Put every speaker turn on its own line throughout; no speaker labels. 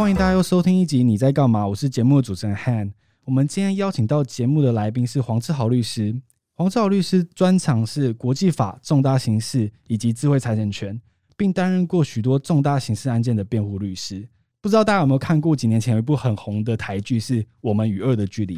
欢迎大家又收听一集《你在干嘛》，我是节目的主持人 Han。我们今天邀请到节目的来宾是黄志豪律师。黄志豪律师专长是国际法、重大刑事以及智慧财产权，并担任过许多重大刑事案件的辩护律师。不知道大家有没有看过几年前有一部很红的台剧，是《我们与恶的距离》。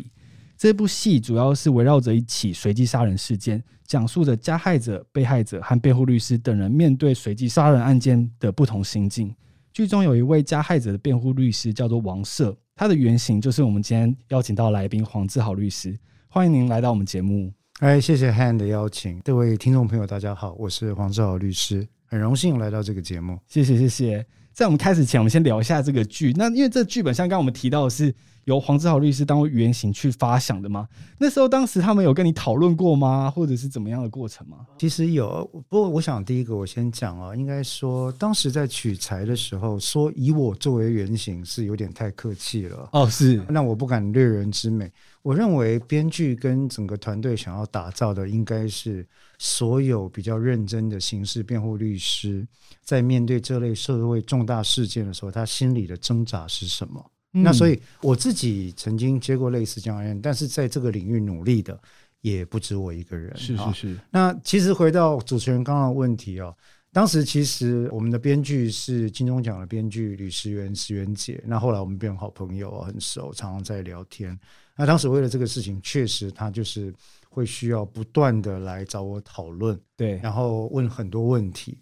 这部戏主要是围绕着一起随机杀人事件，讲述着加害者、被害者和辩护律师等人面对随机杀人案件的不同心境。剧中有一位加害者的辩护律师，叫做王赦，他的原型就是我们今天邀请到来宾黄志豪律师。欢迎您来到我们节目。
哎，谢谢 Han 的邀请，各位听众朋友，大家好，我是黄志豪律师，很荣幸来到这个节目。
谢谢，谢谢。在我们开始前，我们先聊一下这个剧。那因为这剧本像刚刚我们提到的是。由黄志豪律师当为原型去发想的吗？那时候当时他们有跟你讨论过吗？或者是怎么样的过程吗？
其实有，不过我想第一个我先讲哦，应该说当时在取材的时候，说以我作为原型是有点太客气了。
哦，是，
那我不敢略人之美。我认为编剧跟整个团队想要打造的，应该是所有比较认真的刑事辩护律师，在面对这类社会重大事件的时候，他心里的挣扎是什么？那所以我自己曾经接过类似这样的案，但是在这个领域努力的也不止我一个人。
是是是。
那其实回到主持人刚刚的问题哦，当时其实我们的编剧是金钟奖的编剧吕石原石原姐，那后来我们变成好朋友，很熟，常常在聊天。那当时为了这个事情，确实他就是会需要不断的来找我讨论，
对，
然后问很多问题。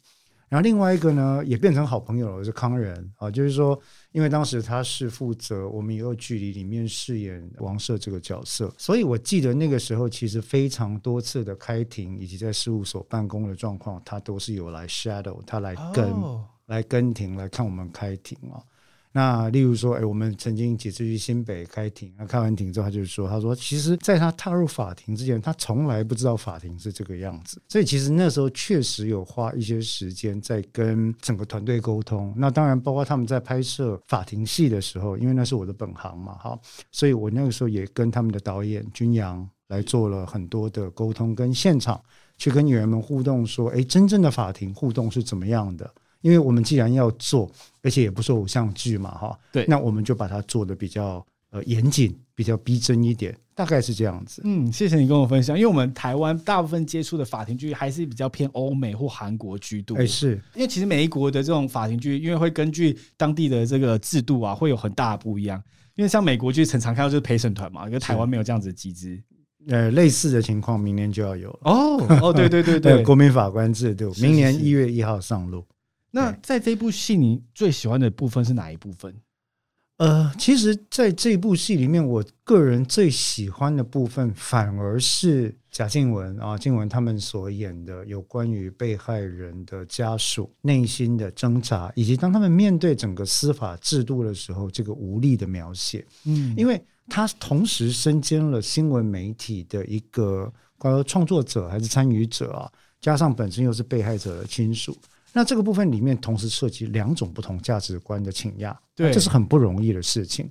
然后另外一个呢，也变成好朋友了，是康仁啊，就是说，因为当时他是负责《我们也有距离》里面饰演王赦这个角色，所以我记得那个时候其实非常多次的开庭以及在事务所办公的状况，他都是有来 shadow，他来跟、oh. 来跟庭来看我们开庭啊。那例如说，哎，我们曾经几次去新北开庭，那开完庭之后，他就说，他说，其实在他踏入法庭之前，他从来不知道法庭是这个样子。所以其实那时候确实有花一些时间在跟整个团队沟通。那当然，包括他们在拍摄法庭戏的时候，因为那是我的本行嘛，哈，所以我那个时候也跟他们的导演君阳来做了很多的沟通，跟现场去跟演员们互动，说，哎，真正的法庭互动是怎么样的？因为我们既然要做，而且也不是偶像剧嘛，哈，对，那我们就把它做的比较呃严谨，比较逼真一点，大概是这样子。
嗯，谢谢你跟我分享。因为我们台湾大部分接触的法庭剧还是比较偏欧美或韩国居多。
哎，是
因为其实每一国的这种法庭剧，因为会根据当地的这个制度啊，会有很大的不一样。因为像美国剧，常常看到就是陪审团嘛，因为台湾没有这样子的机制。
呃，类似的情况，明年就要有。
哦哦，对对对对，
国民法官制度，明年一月一号上路。
那在这部戏，你最喜欢的部分是哪一部分？
呃，其实，在这部戏里面，我个人最喜欢的部分，反而是贾静雯啊，静雯他们所演的有关于被害人的家属内心的挣扎，以及当他们面对整个司法制度的时候，这个无力的描写。嗯，因为他同时身兼了新闻媒体的一个呃创作者还是参与者啊，加上本身又是被害者的亲属。那这个部分里面同时涉及两种不同价值观的倾轧，对，这是很不容易的事情。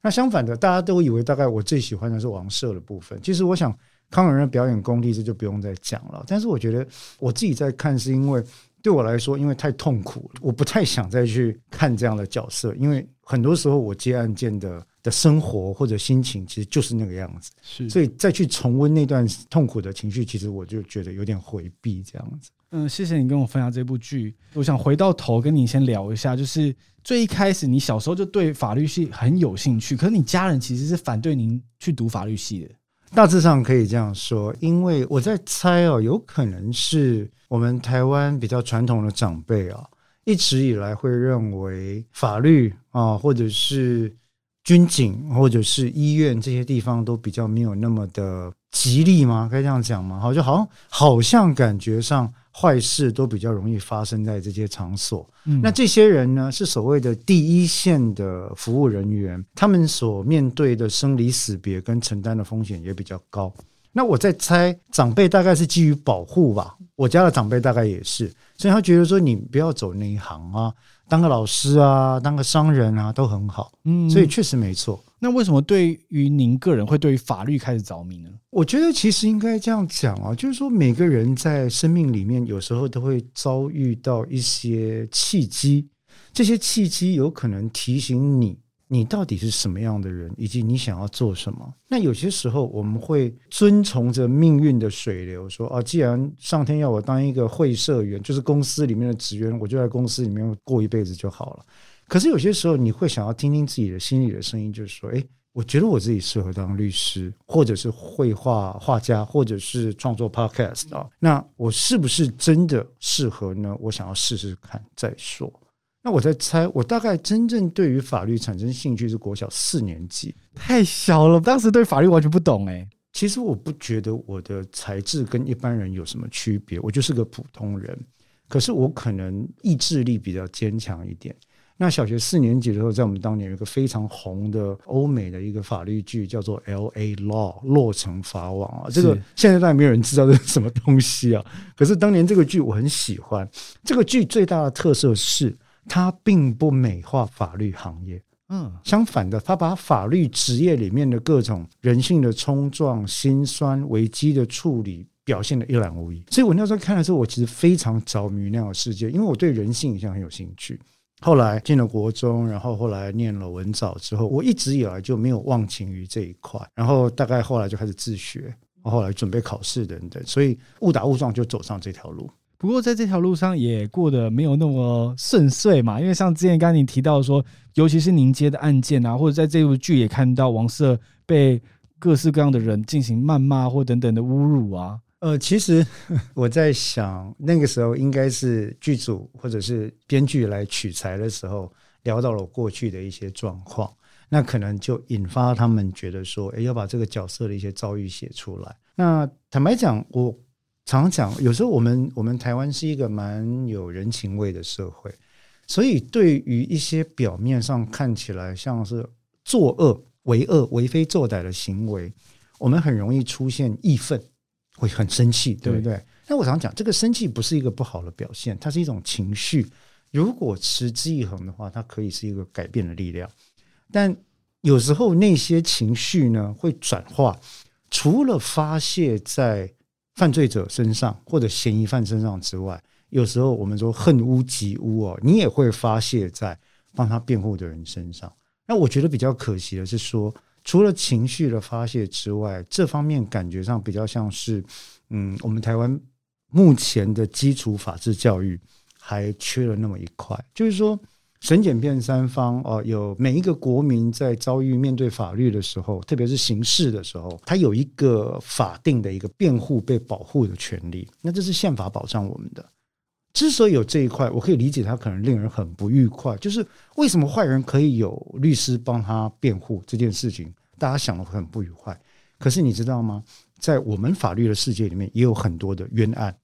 那相反的，大家都以为大概我最喜欢的是王赦的部分。其实我想康永仁的表演功力这就不用再讲了。但是我觉得我自己在看，是因为对我来说，因为太痛苦了，我不太想再去看这样的角色。因为很多时候我接案件的的生活或者心情，其实就是那个样子。是，所以再去重温那段痛苦的情绪，其实我就觉得有点回避这样子。
嗯，谢谢你跟我分享这部剧。我想回到头跟你先聊一下，就是最一开始你小时候就对法律系很有兴趣，可是你家人其实是反对您去读法律系的。
大致上可以这样说，因为我在猜哦，有可能是我们台湾比较传统的长辈啊，一直以来会认为法律啊，或者是军警，或者是医院这些地方都比较没有那么的吉利吗？该这样讲吗？好，就好像好像感觉上。坏事都比较容易发生在这些场所。嗯，那这些人呢，是所谓的第一线的服务人员，他们所面对的生离死别跟承担的风险也比较高。那我在猜，长辈大概是基于保护吧。我家的长辈大概也是，所以他觉得说，你不要走那一行啊，当个老师啊，当个商人啊，都很好。嗯，所以确实没错。
那为什么对于您个人会对于法律开始着迷呢？
我觉得其实应该这样讲啊，就是说每个人在生命里面有时候都会遭遇到一些契机，这些契机有可能提醒你，你到底是什么样的人，以及你想要做什么。那有些时候我们会遵从着命运的水流，说啊，既然上天要我当一个会社员，就是公司里面的职员，我就在公司里面过一辈子就好了。可是有些时候你会想要听听自己的心里的声音，就是说，诶。我觉得我自己适合当律师，或者是绘画画家，或者是创作 podcast 啊。那我是不是真的适合呢？我想要试试看再说。那我在猜，我大概真正对于法律产生兴趣是国小四年级，
太小了，当时对法律完全不懂诶。
其实我不觉得我的才智跟一般人有什么区别，我就是个普通人。可是我可能意志力比较坚强一点。那小学四年级的时候，在我们当年有一个非常红的欧美的一个法律剧，叫做《L.A. Law》洛城法网啊。这个现在当然没有人知道这是什么东西啊。可是当年这个剧我很喜欢。这个剧最大的特色是，它并不美化法律行业。嗯，相反的，他把法律职业里面的各种人性的冲撞、心酸、危机的处理表现得一览无遗。所以我那时候看的时候，我其实非常着迷那样的世界，因为我对人性一向很有兴趣。后来进了国中，然后后来念了文藻之后，我一直以来就没有忘情于这一块。然后大概后来就开始自学，后来准备考试等等，所以误打误撞就走上这条路。
不过在这条路上也过得没有那么顺遂嘛，因为像之前刚刚你提到说，尤其是您接的案件啊，或者在这部剧也看到王色被各式各样的人进行谩骂或等等的侮辱啊。
呃，其实 我在想，那个时候应该是剧组或者是编剧来取材的时候，聊到了过去的一些状况，那可能就引发他们觉得说，诶，要把这个角色的一些遭遇写出来。那坦白讲，我常常讲，有时候我们我们台湾是一个蛮有人情味的社会，所以对于一些表面上看起来像是作恶、为恶、为非作歹的行为，我们很容易出现义愤。会很生气，对不对？那我常讲，这个生气不是一个不好的表现，它是一种情绪。如果持之以恒的话，它可以是一个改变的力量。但有时候那些情绪呢，会转化，除了发泄在犯罪者身上或者嫌疑犯身上之外，有时候我们说恨屋及乌哦，你也会发泄在帮他辩护的人身上。那我觉得比较可惜的是说。除了情绪的发泄之外，这方面感觉上比较像是，嗯，我们台湾目前的基础法治教育还缺了那么一块，就是说，审检辩三方哦，有每一个国民在遭遇面对法律的时候，特别是刑事的时候，他有一个法定的一个辩护被保护的权利，那这是宪法保障我们的。之所以有这一块，我可以理解他可能令人很不愉快，就是为什么坏人可以有律师帮他辩护这件事情。大家想的很不愉快，可是你知道吗？在我们法律的世界里面，也有很多的冤案。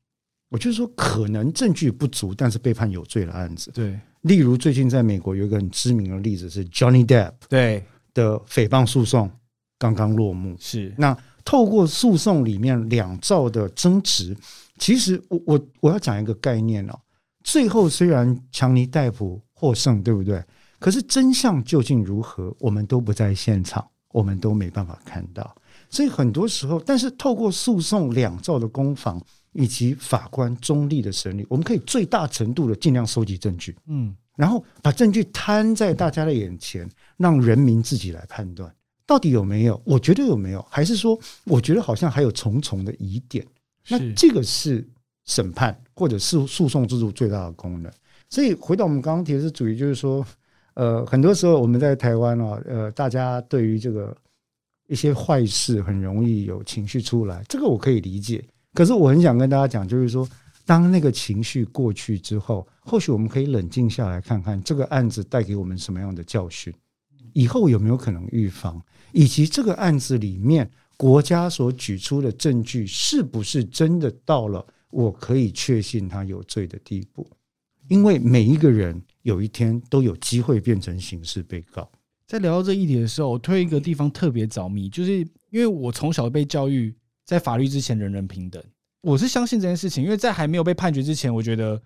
我就是说，可能证据不足，但是被判有罪的案子。
对，
例如最近在美国有一个很知名的例子是 Johnny Depp
对
的诽谤诉讼刚刚落幕。
是
那透过诉讼里面两造的争执，其实我我我要讲一个概念哦。最后虽然强尼戴普获胜，对不对？可是真相究竟如何，我们都不在现场。我们都没办法看到，所以很多时候，但是透过诉讼两造的攻防以及法官中立的审理，我们可以最大程度的尽量收集证据，嗯，然后把证据摊在大家的眼前，让人民自己来判断到底有没有，我觉得有没有，还是说我觉得好像还有重重的疑点，那这个是审判或者是诉讼制度最大的功能。所以回到我们刚刚提的主题，就是说。呃，很多时候我们在台湾啊，呃，大家对于这个一些坏事很容易有情绪出来，这个我可以理解。可是我很想跟大家讲，就是说，当那个情绪过去之后，或许我们可以冷静下来看看这个案子带给我们什么样的教训，以后有没有可能预防，以及这个案子里面国家所举出的证据是不是真的到了我可以确信他有罪的地步。因为每一个人有一天都有机会变成刑事被告。
在聊到这议题的时候，我对一个地方特别着迷，就是因为我从小被教育，在法律之前人人平等。我是相信这件事情，因为在还没有被判决之前，我觉得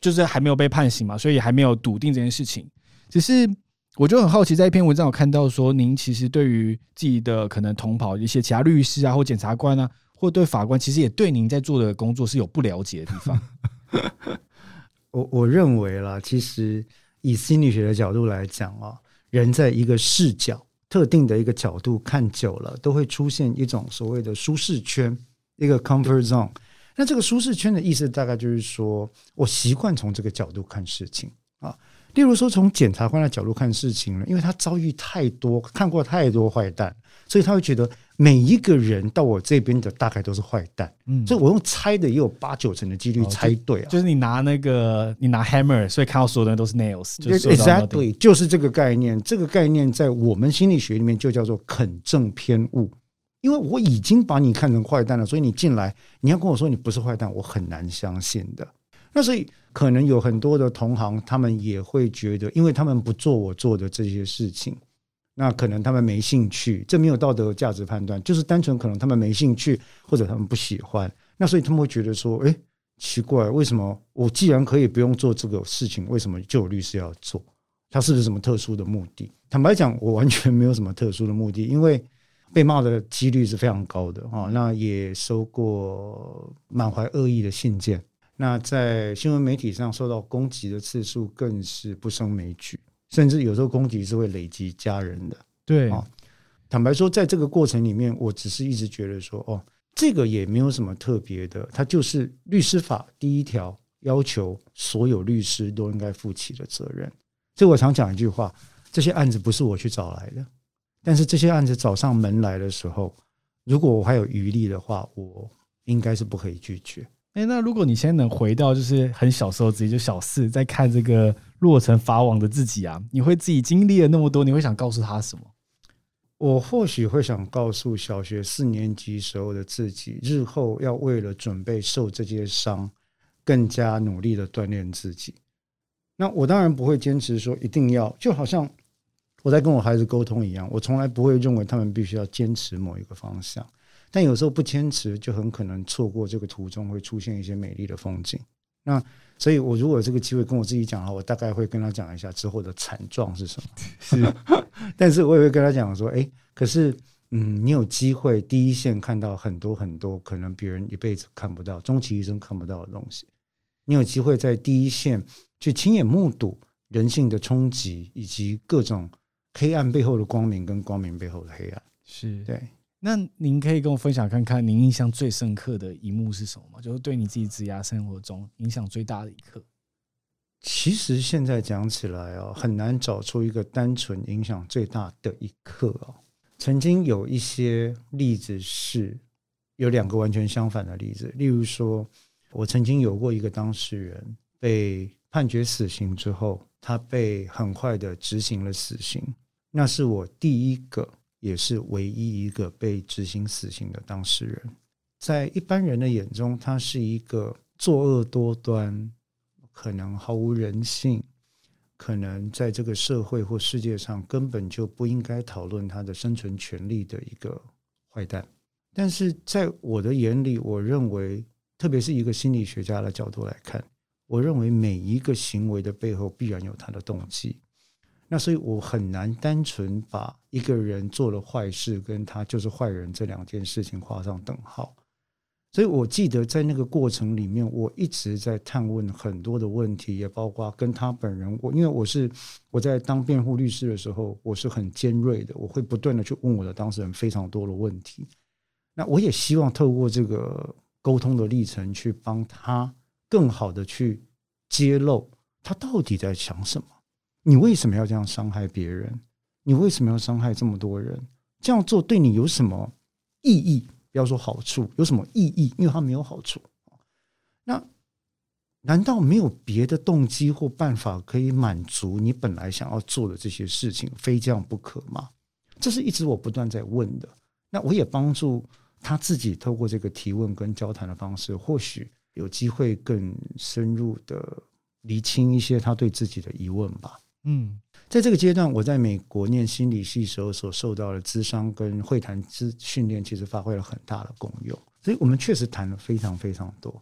就是还没有被判刑嘛，所以还没有笃定这件事情。只是我就很好奇，在一篇文章有看到说，您其实对于自己的可能同袍一些其他律师啊，或检察官啊，或对法官，其实也对您在做的工作是有不了解的地方。
我我认为啦，其实以心理学的角度来讲啊，人在一个视角特定的一个角度看久了，都会出现一种所谓的舒适圈，一个 comfort zone。那这个舒适圈的意思，大概就是说我习惯从这个角度看事情啊。例如说，从检察官的角度看事情呢，因为他遭遇太多，看过太多坏蛋，所以他会觉得每一个人到我这边的大概都是坏蛋。嗯，所以我用猜的也有八九成的几率猜对啊。
哦，就，就是你拿那个，你拿 hammer，所以看到所有的人都是 nails。
就是 exactly，就是这个概念。这个概念在我们心理学里面就叫做肯正偏误。因为我已经把你看成坏蛋了，所以你进来，你要跟我说你不是坏蛋，我很难相信的。那所以可能有很多的同行，他们也会觉得，因为他们不做我做的这些事情，那可能他们没兴趣，这没有道德价值判断，就是单纯可能他们没兴趣或者他们不喜欢，那所以他们会觉得说，诶，奇怪，为什么我既然可以不用做这个事情，为什么就有律师要做？他是不是什么特殊的目的？坦白讲，我完全没有什么特殊的目的，因为被骂的几率是非常高的啊，那也收过满怀恶意的信件。那在新闻媒体上受到攻击的次数更是不胜枚举，甚至有时候攻击是会累积家人的。
对
啊，坦白说，在这个过程里面，我只是一直觉得说，哦，这个也没有什么特别的，它就是律师法第一条要求所有律师都应该负起的责任。所以我常讲一句话：这些案子不是我去找来的，但是这些案子找上门来的时候，如果我还有余力的话，我应该是不可以拒绝。
哎，那如果你现在能回到就是很小时候自己就小四，在看这个落成法网的自己啊，你会自己经历了那么多，你会想告诉他什么？
我或许会想告诉小学四年级时候的自己，日后要为了准备受这些伤，更加努力的锻炼自己。那我当然不会坚持说一定要，就好像我在跟我孩子沟通一样，我从来不会认为他们必须要坚持某一个方向。但有时候不坚持，就很可能错过这个途中会出现一些美丽的风景。那所以，我如果有这个机会跟我自己讲的话，我大概会跟他讲一下之后的惨状是什么。是，但是我也会跟他讲说，哎，可是，嗯，你有机会第一线看到很多很多可能别人一辈子看不到、终其一生看不到的东西。你有机会在第一线去亲眼目睹人性的冲击，以及各种黑暗背后的光明跟光明背后的黑暗。
是
对。
那您可以跟我分享看看，您印象最深刻的一幕是什么吗？就是对你自己职涯生活中影响最大的一刻。
其实现在讲起来哦，很难找出一个单纯影响最大的一刻哦。曾经有一些例子是有两个完全相反的例子，例如说，我曾经有过一个当事人被判决死刑之后，他被很快的执行了死刑，那是我第一个。也是唯一一个被执行死刑的当事人，在一般人的眼中，他是一个作恶多端、可能毫无人性、可能在这个社会或世界上根本就不应该讨论他的生存权利的一个坏蛋。但是在我的眼里，我认为，特别是一个心理学家的角度来看，我认为每一个行为的背后必然有他的动机。那所以，我很难单纯把一个人做了坏事跟他就是坏人这两件事情画上等号。所以我记得在那个过程里面，我一直在探问很多的问题，也包括跟他本人。我因为我是我在当辩护律师的时候，我是很尖锐的，我会不断的去问我的当事人非常多的问题。那我也希望透过这个沟通的历程，去帮他更好的去揭露他到底在想什么。你为什么要这样伤害别人？你为什么要伤害这么多人？这样做对你有什么意义？不要说好处，有什么意义？因为它没有好处。那难道没有别的动机或办法可以满足你本来想要做的这些事情，非这样不可吗？这是一直我不断在问的。那我也帮助他自己透过这个提问跟交谈的方式，或许有机会更深入的厘清一些他对自己的疑问吧。嗯，在这个阶段，我在美国念心理系时候所受到的智商跟会谈之训练，其实发挥了很大的功用。所以我们确实谈了非常非常多。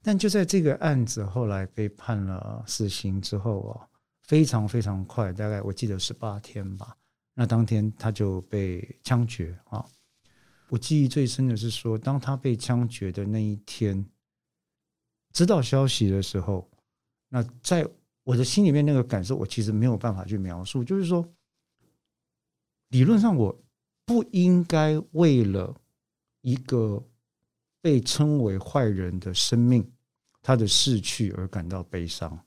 但就在这个案子后来被判了死刑之后啊，非常非常快，大概我记得十八天吧。那当天他就被枪决啊。我记忆最深的是说，当他被枪决的那一天，知道消息的时候，那在。我的心里面那个感受，我其实没有办法去描述。就是说，理论上我不应该为了一个被称为坏人的生命，他的逝去而感到悲伤。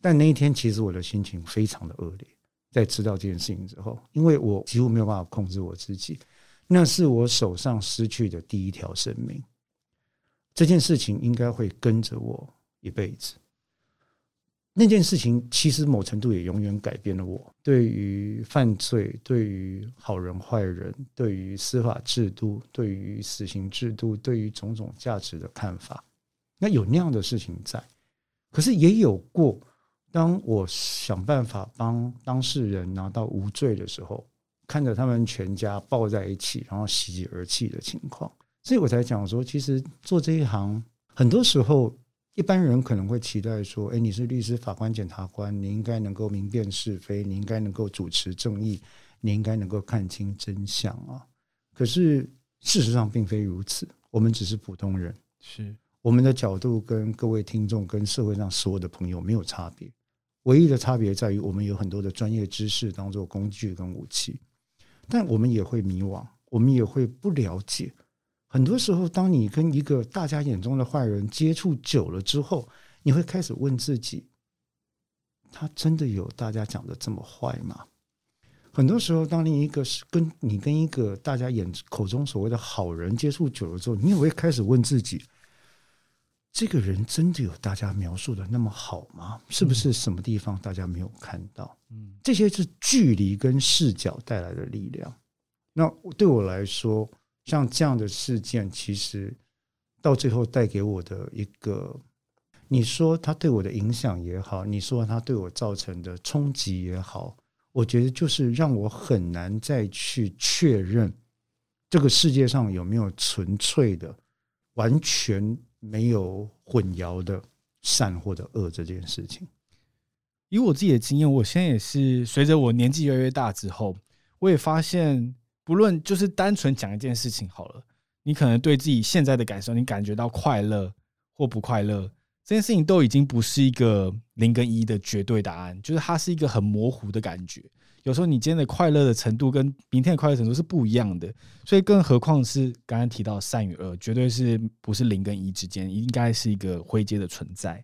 但那一天，其实我的心情非常的恶劣。在知道这件事情之后，因为我几乎没有办法控制我自己，那是我手上失去的第一条生命。这件事情应该会跟着我一辈子。那件事情其实某程度也永远改变了我对于犯罪、对于好人坏人、对于司法制度、对于死刑制度、对于种种价值的看法。那有那样的事情在，可是也有过。当我想办法帮当事人拿到无罪的时候，看着他们全家抱在一起，然后喜极而泣的情况，所以我才讲说，其实做这一行，很多时候一般人可能会期待说，哎，你是律师、法官、检察官，你应该能够明辨是非，你应该能够主持正义，你应该能够看清真相啊。可是事实上并非如此，我们只是普通人，
是
我们的角度跟各位听众跟社会上所有的朋友没有差别。唯一的差别在于，我们有很多的专业知识当做工具跟武器，但我们也会迷惘，我们也会不了解。很多时候，当你跟一个大家眼中的坏人接触久了之后，你会开始问自己：他真的有大家讲的这么坏吗？很多时候，当你一个是跟你跟一个大家眼口中所谓的好人接触久了之后，你也会开始问自己。这个人真的有大家描述的那么好吗？是不是什么地方大家没有看到？嗯，这些是距离跟视角带来的力量。那对我来说，像这样的事件，其实到最后带给我的一个，你说他对我的影响也好，你说他对我造成的冲击也好，我觉得就是让我很难再去确认这个世界上有没有纯粹的、完全。没有混淆的善或者恶这件事情。
以我自己的经验，我现在也是随着我年纪越来越大之后，我也发现，不论就是单纯讲一件事情好了，你可能对自己现在的感受，你感觉到快乐或不快乐，这件事情都已经不是一个零跟一的绝对答案，就是它是一个很模糊的感觉。有时候你今天的快乐的程度跟明天的快乐程度是不一样的，所以更何况是刚刚提到善与恶，绝对是不是零跟一之间，应该是一个灰阶的存在。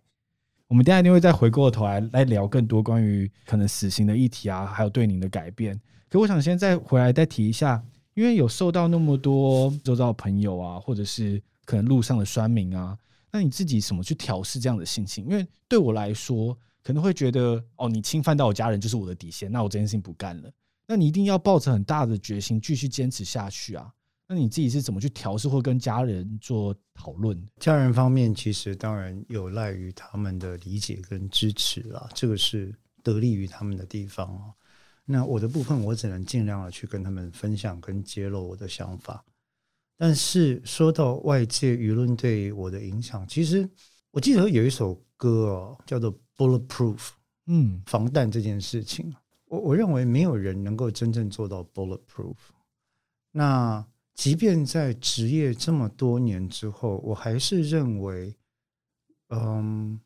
我们等下一定会再回过头来来聊更多关于可能死刑的议题啊，还有对您的改变。可我想先再回来再提一下，因为有受到那么多周遭朋友啊，或者是可能路上的酸民啊，那你自己怎么去调试这样的心情？因为对我来说。可能会觉得哦，你侵犯到我家人就是我的底线，那我这件事情不干了。那你一定要抱着很大的决心继续坚持下去啊。那你自己是怎么去调试或跟家人做讨论？
家人方面其实当然有赖于他们的理解跟支持啦，这个是得力于他们的地方。那我的部分，我只能尽量的去跟他们分享跟揭露我的想法。但是说到外界舆论对我的影响，其实我记得有一首歌哦，叫做。Bulletproof，嗯，防弹这件事情，我我认为没有人能够真正做到 bulletproof。那即便在职业这么多年之后，我还是认为，嗯，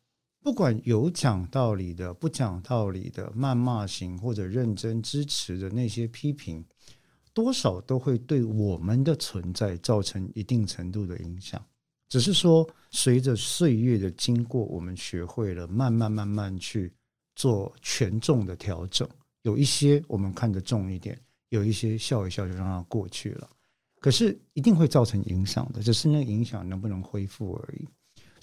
不管有讲道理的、不讲道理的、谩骂型或者认真支持的那些批评，多少都会对我们的存在造成一定程度的影响。只是说，随着岁月的经过，我们学会了慢慢慢慢去做权重的调整。有一些我们看得重一点，有一些笑一笑就让它过去了。可是一定会造成影响的，只是那影响能不能恢复而已。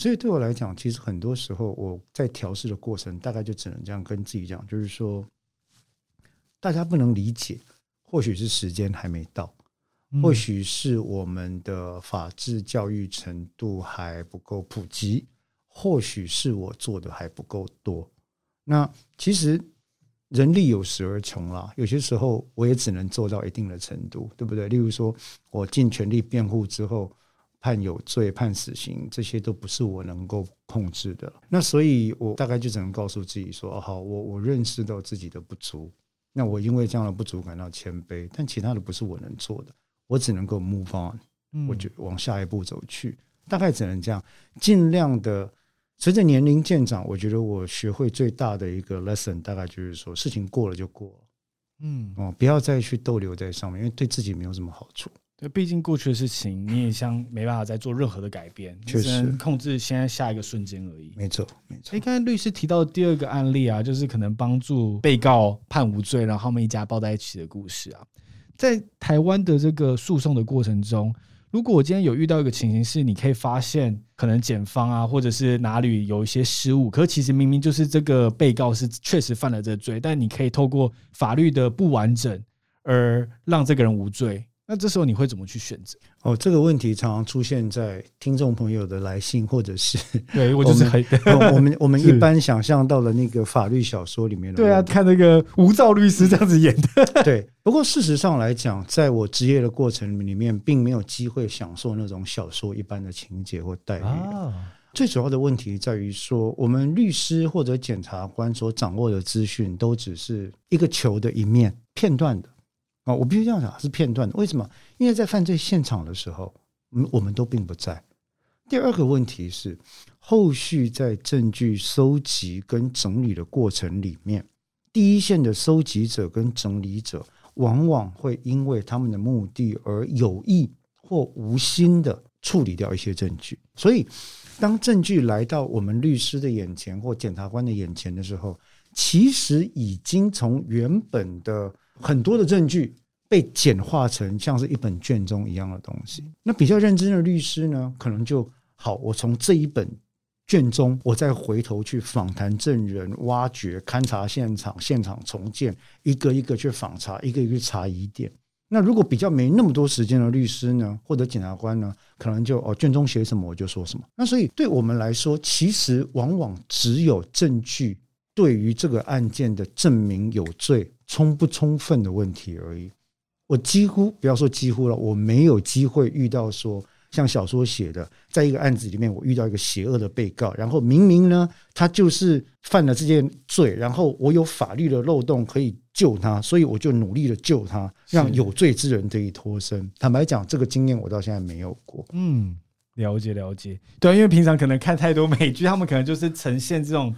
所以对我来讲，其实很多时候我在调试的过程，大概就只能这样跟自己讲，就是说，大家不能理解，或许是时间还没到。或许是我们的法治教育程度还不够普及，或许是我做的还不够多。那其实人力有时而穷啦，有些时候我也只能做到一定的程度，对不对？例如说，我尽全力辩护之后判有罪、判死刑，这些都不是我能够控制的。那所以，我大概就只能告诉自己说：好，我我认识到自己的不足，那我因为这样的不足感到谦卑，但其他的不是我能做的。我只能够 move on，我就往下一步走去，大概只能这样，尽量的随着年龄渐长，我觉得我学会最大的一个 lesson，大概就是说，事情过了就过了，嗯哦，不要再去逗留在上面，因为对自己没有什么好处。
对，毕竟过去的事情，你也像没办法再做任何的改变，
确实
只能控制现在下一个瞬间而已。
没错，没错。
哎，刚才律师提到的第二个案例啊，就是可能帮助被告判无罪，然后他们一家抱在一起的故事啊，在台湾的这个诉讼的过程中。如果我今天有遇到一个情形，是你可以发现可能检方啊，或者是哪里有一些失误，可是其实明明就是这个被告是确实犯了这罪，但你可以透过法律的不完整而让这个人无罪。那这时候你会怎么去选择？
哦，这个问题常常出现在听众朋友的来信，或者是
对我就是很
我们我们一般想象到的那个法律小说里面的。
对啊，看那个无照律师这样子演的。
对，不过事实上来讲，在我职业的过程里面，并没有机会享受那种小说一般的情节或待遇。最主要的问题在于说，我们律师或者检察官所掌握的资讯，都只是一个球的一面，片段的。啊，我必须这样讲，是片段的。为什么？因为在犯罪现场的时候，嗯，我们都并不在。第二个问题是，后续在证据收集跟整理的过程里面，第一线的收集者跟整理者，往往会因为他们的目的而有意或无心的处理掉一些证据。所以，当证据来到我们律师的眼前或检察官的眼前的时候，其实已经从原本的很多的证据被简化成像是一本卷宗一样的东西。那比较认真的律师呢，可能就好，我从这一本卷宗，我再回头去访谈证人、挖掘、勘察现场、现场重建，一个一个去访查，一个一个去查疑点。那如果比较没那么多时间的律师呢，或者检察官呢，可能就哦，卷宗写什么我就说什么。那所以对我们来说，其实往往只有证据对于这个案件的证明有罪充不充分的问题而已。我几乎不要说几乎了，我没有机会遇到说像小说写的，在一个案子里面，我遇到一个邪恶的被告，然后明明呢，他就是犯了这件罪，然后我有法律的漏洞可以救他，所以我就努力的救他，让有罪之人得以脱身。坦白讲，这个经验我到现在没有过。
嗯，了解了解，对，因为平常可能看太多美剧，他们可能就是呈现这种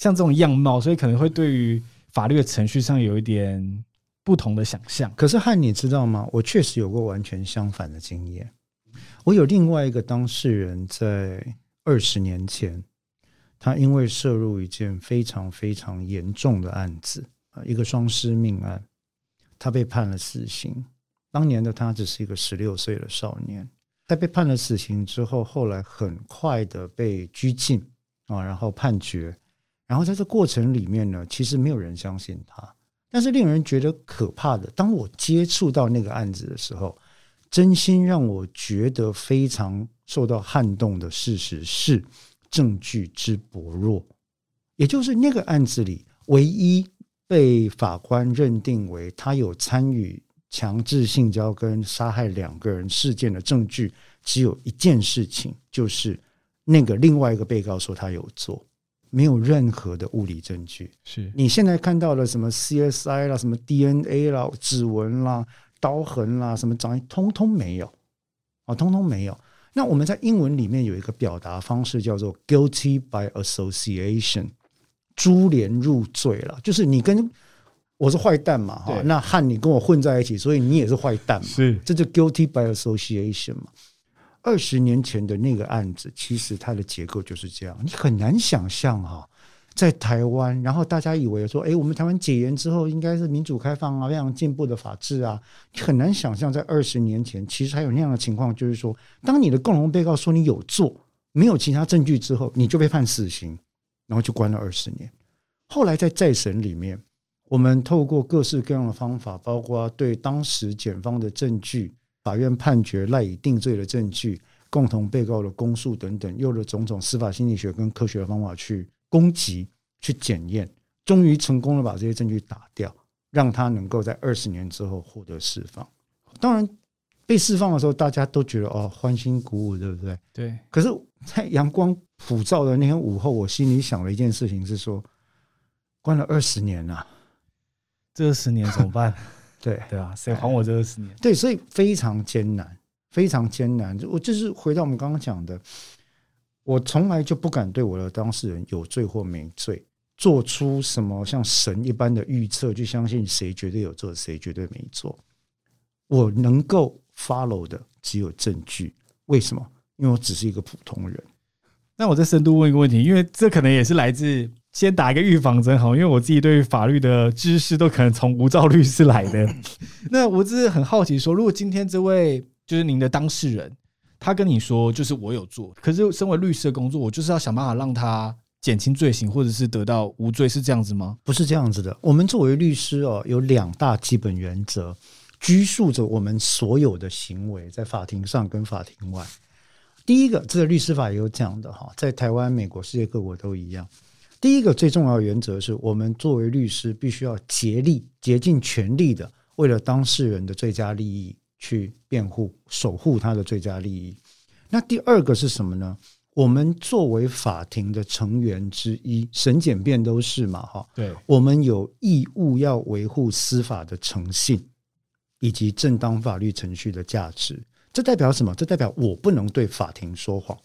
像这种样貌，所以可能会对于法律的程序上有一点。不同的想象，
可是汉，你知道吗？我确实有过完全相反的经验。我有另外一个当事人，在二十年前，他因为涉入一件非常非常严重的案子，一个双尸命案，他被判了死刑。当年的他只是一个十六岁的少年，在被判了死刑之后，后来很快的被拘禁啊，然后判决，然后在这过程里面呢，其实没有人相信他。但是令人觉得可怕的，当我接触到那个案子的时候，真心让我觉得非常受到撼动的事实是证据之薄弱，也就是那个案子里唯一被法官认定为他有参与强制性交跟杀害两个人事件的证据，只有一件事情，就是那个另外一个被告说他有做。没有任何的物理证据，
是。
你现在看到了什么 CSI 啦、什么 DNA 啦、指纹啦、刀痕啦、什么掌印，通通没有。啊，通通没有。那我们在英文里面有一个表达方式叫做 guilty by association，株连入罪了，就是你跟我是坏蛋嘛，哈，那和你跟我混在一起，所以你也是坏蛋嘛，
是，
这就 guilty by association 嘛。二十年前的那个案子，其实它的结构就是这样。你很难想象哈，在台湾，然后大家以为说，哎，我们台湾解严之后应该是民主开放啊，非常进步的法治啊。你很难想象，在二十年前，其实还有那样的情况，就是说，当你的共同被告说你有做，没有其他证据之后，你就被判死刑，然后就关了二十年。后来在再审里面，我们透过各式各样的方法，包括对当时检方的证据。法院判决赖以定罪的证据，共同被告的供述等等，用了种种司法心理学跟科学的方法去攻击、去检验，终于成功的把这些证据打掉，让他能够在二十年之后获得释放。当然，被释放的时候，大家都觉得哦，欢欣鼓舞，对不对？
对。
可是，在阳光普照的那天午后，我心里想了一件事情，是说，关了二十年了，
这二十年怎么办？
对
对啊，谁还我这二十年？
对，所以非常艰难，非常艰难。我就是回到我们刚刚讲的，我从来就不敢对我的当事人有罪或没罪做出什么像神一般的预测，就相信谁绝对有做，谁绝对没做。我能够 follow 的只有证据。为什么？因为我只是一个普通人。
那我再深度问一个问题，因为这可能也是来自先打一个预防针好，因为我自己对于法律的知识都可能从无照律师来的。那我只是很好奇说，如果今天这位就是您的当事人。他跟你说，就是我有做，可是身为律师的工作，我就是要想办法让他减轻罪行，或者是得到无罪，是这样子吗？
不是这样子的。我们作为律师哦，有两大基本原则，拘束着我们所有的行为，在法庭上跟法庭外。第一个，这个律师法也有讲的哈，在台湾、美国、世界各国都一样。第一个最重要的原则是我们作为律师，必须要竭力、竭尽全力的，为了当事人的最佳利益。去辩护、守护他的最佳利益。那第二个是什么呢？我们作为法庭的成员之一，审检辩都是嘛，哈。
对，
我们有义务要维护司法的诚信以及正当法律程序的价值。这代表什么？这代表我不能对法庭说谎。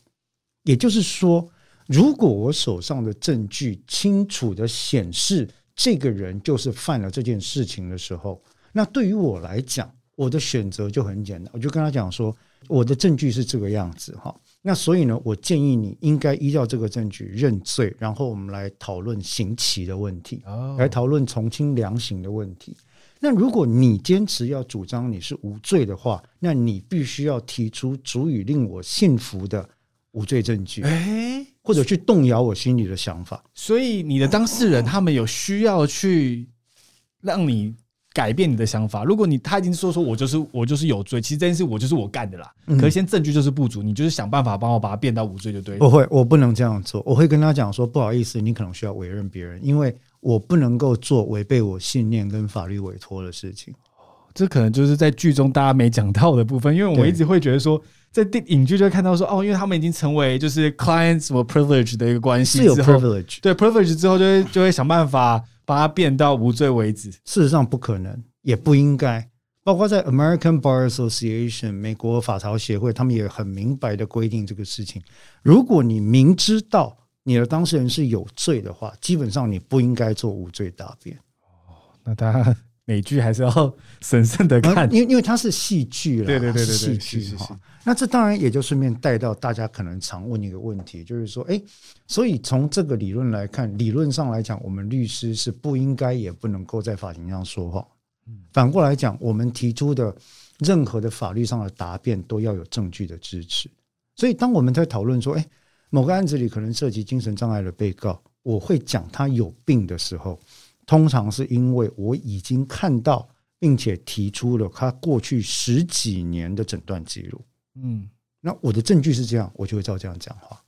也就是说，如果我手上的证据清楚地显示这个人就是犯了这件事情的时候，那对于我来讲，我的选择就很简单，我就跟他讲说，我的证据是这个样子哈。那所以呢，我建议你应该依照这个证据认罪，然后我们来讨论刑期的问题，来讨论从轻量刑的问题。那如果你坚持要主张你是无罪的话，那你必须要提出足以令我信服的无罪证据，诶，或者去动摇我心里的想法。
所以你的当事人他们有需要去让你。改变你的想法。如果你他已经说说我就是我就是有罪，其实这件事我就是我干的啦。可是现在证据就是不足，你就是想办法帮我把它变到无罪就对了。
不会，我不能这样做。我会跟他讲说，不好意思，你可能需要委任别人，因为我不能够做违背我信念跟法律委托的事情。
这可能就是在剧中大家没讲到的部分，因为我一直会觉得说，在电影剧就会看到说，哦，因为他们已经成为就是 client 什么 privilege 的一个关系，
是有 privilege，
对 privilege 之后就会就会想办法。把它变到无罪为止，
事实上不可能，也不应该。包括在 American Bar Association 美国法曹协会，他们也很明白的规定这个事情。如果你明知道你的当事人是有罪的话，基本上你不应该做无罪答辩。
哦，那大家美剧还是要 审慎的看，
因为因为它是戏剧了，
对对对对，
戏剧哈。那这当然也就顺便带到大家可能常问一个问题，就是说，哎，所以从这个理论来看，理论上来讲，我们律师是不应该也不能够在法庭上说谎。反过来讲，我们提出的任何的法律上的答辩都要有证据的支持。所以，当我们在讨论说，哎，某个案子里可能涉及精神障碍的被告，我会讲他有病的时候，通常是因为我已经看到并且提出了他过去十几年的诊断记录。嗯，那我的证据是这样，我就会照这样讲话。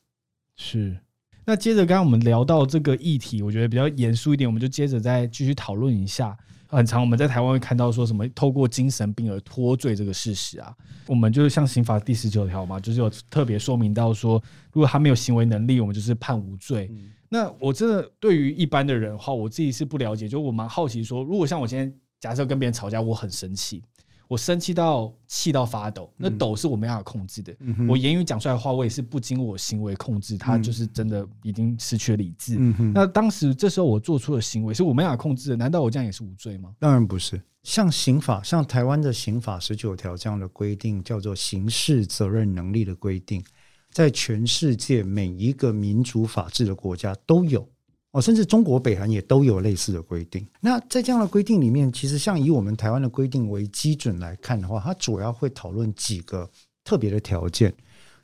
是，那接着刚刚我们聊到这个议题，我觉得比较严肃一点，我们就接着再继续讨论一下。很常我们在台湾会看到说什么透过精神病而脱罪这个事实啊，我们就是像刑法第十九条嘛，就是有特别说明到说，如果他没有行为能力，我们就是判无罪。嗯、那我真的对于一般的人的话，我自己是不了解，就我蛮好奇说，如果像我今天假设跟别人吵架，我很生气。我生气到气到发抖，那抖是我没办法控制的。我言语讲出来的话，我也是不经我行为控制，他就是真的已经失去了理智。那当时这时候我做出的行为是我没办法控制的，难道我这样也是无罪吗？
当然不是。像刑法，像台湾的刑法十九条这样的规定，叫做刑事责任能力的规定，在全世界每一个民主法治的国家都有。哦，甚至中国、北韩也都有类似的规定。那在这样的规定里面，其实像以我们台湾的规定为基准来看的话，它主要会讨论几个特别的条件。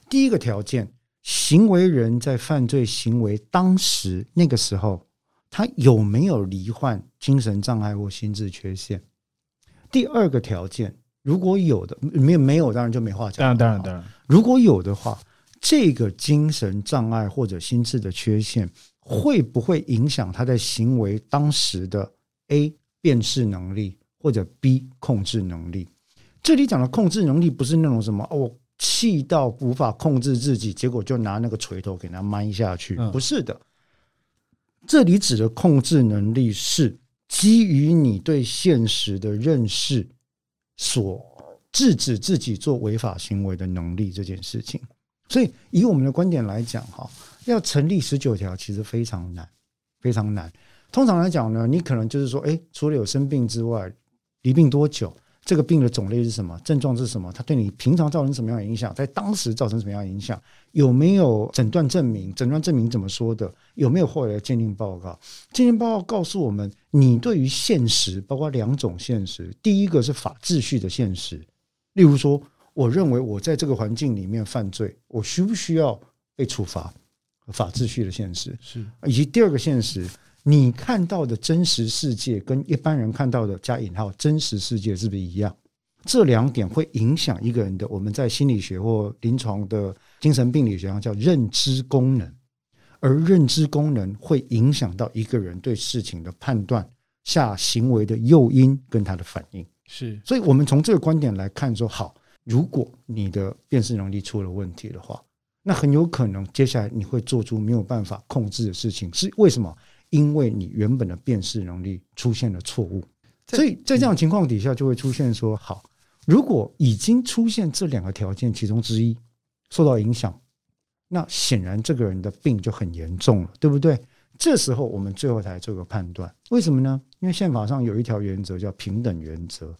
第一个条件，行为人在犯罪行为当时那个时候，他有没有罹患精神障碍或心智缺陷？第二个条件，如果有的，没有没有，当然就没话讲。
当然，当然，当然，
如果有的话，这个精神障碍或者心智的缺陷。会不会影响他在行为当时的 A 辨识能力或者 B 控制能力？这里讲的控制能力不是那种什么哦，气到无法控制自己，结果就拿那个锤头给他埋下去，不是的。这里指的控制能力是基于你对现实的认识所制止自己做违法行为的能力这件事情。所以以我们的观点来讲，哈，要成立十九条其实非常难，非常难。通常来讲呢，你可能就是说，诶，除了有生病之外，离病多久？这个病的种类是什么？症状是什么？它对你平常造成什么样的影响？在当时造成什么样的影响？有没有诊断证明？诊断证明怎么说的？有没有后来的鉴定报告？鉴定报告告诉我们，你对于现实，包括两种现实。第一个是法秩序的现实，例如说，我认为我在这个环境里面犯罪，我需不需要被处罚？法秩序的现实是，以及第二个现实。你看到的真实世界跟一般人看到的加引号真实世界是不是一样？这两点会影响一个人的，我们在心理学或临床的精神病理学上叫认知功能，而认知功能会影响到一个人对事情的判断、下行为的诱因跟他的反应。
是，
所以我们从这个观点来看说，好，如果你的辨识能力出了问题的话，那很有可能接下来你会做出没有办法控制的事情。是为什么？因为你原本的辨识能力出现了错误，所以在这样情况底下，就会出现说：好，如果已经出现这两个条件其中之一受到影响，那显然这个人的病就很严重了，对不对？这时候我们最后才做个判断，为什么呢？因为宪法上有一条原则叫平等原则，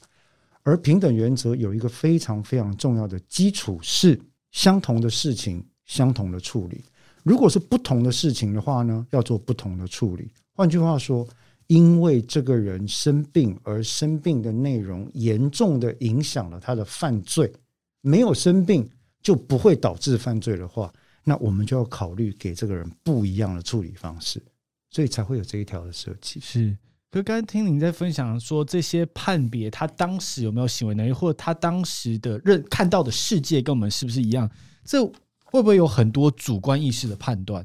而平等原则有一个非常非常重要的基础是相同的事情，相同的处理。如果是不同的事情的话呢，要做不同的处理。换句话说，因为这个人生病而生病的内容严重的影响了他的犯罪，没有生病就不会导致犯罪的话，那我们就要考虑给这个人不一样的处理方式，所以才会有这一条的设计。
是，可刚才听您在分享说这些判别他当时有没有行为能力，或者他当时的认看到的世界跟我们是不是一样？这。会不会有很多主观意识的判断？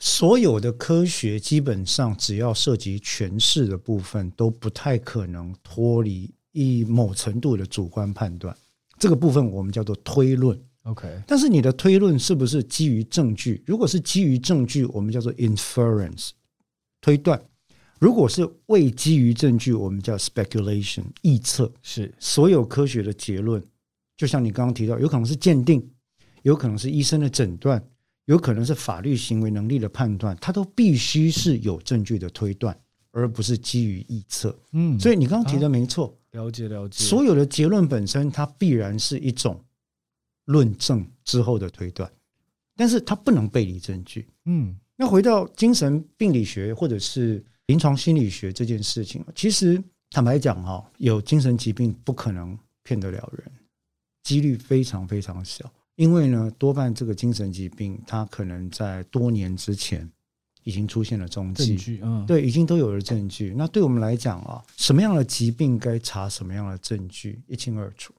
所有的科学基本上只要涉及诠释的部分，都不太可能脱离一某程度的主观判断。这个部分我们叫做推论。
OK，
但是你的推论是不是基于证据？如果是基于证据，我们叫做 inference 推断；如果是未基于证据，我们叫 speculation 臆测。
是
所有科学的结论，就像你刚刚提到，有可能是鉴定。有可能是医生的诊断，有可能是法律行为能力的判断，它都必须是有证据的推断，而不是基于臆测。嗯，所以你刚刚提的没错，
了解了解。
所有的结论本身，它必然是一种论证之后的推断，但是它不能背离证据。嗯，那回到精神病理学或者是临床心理学这件事情，其实坦白讲哈，有精神疾病不可能骗得了人，几率非常非常小。因为呢，多半这个精神疾病，它可能在多年之前已经出现了踪迹，嗯，对，已经都有了证据。那对我们来讲啊，什么样的疾病该查什么样的证据，一清二楚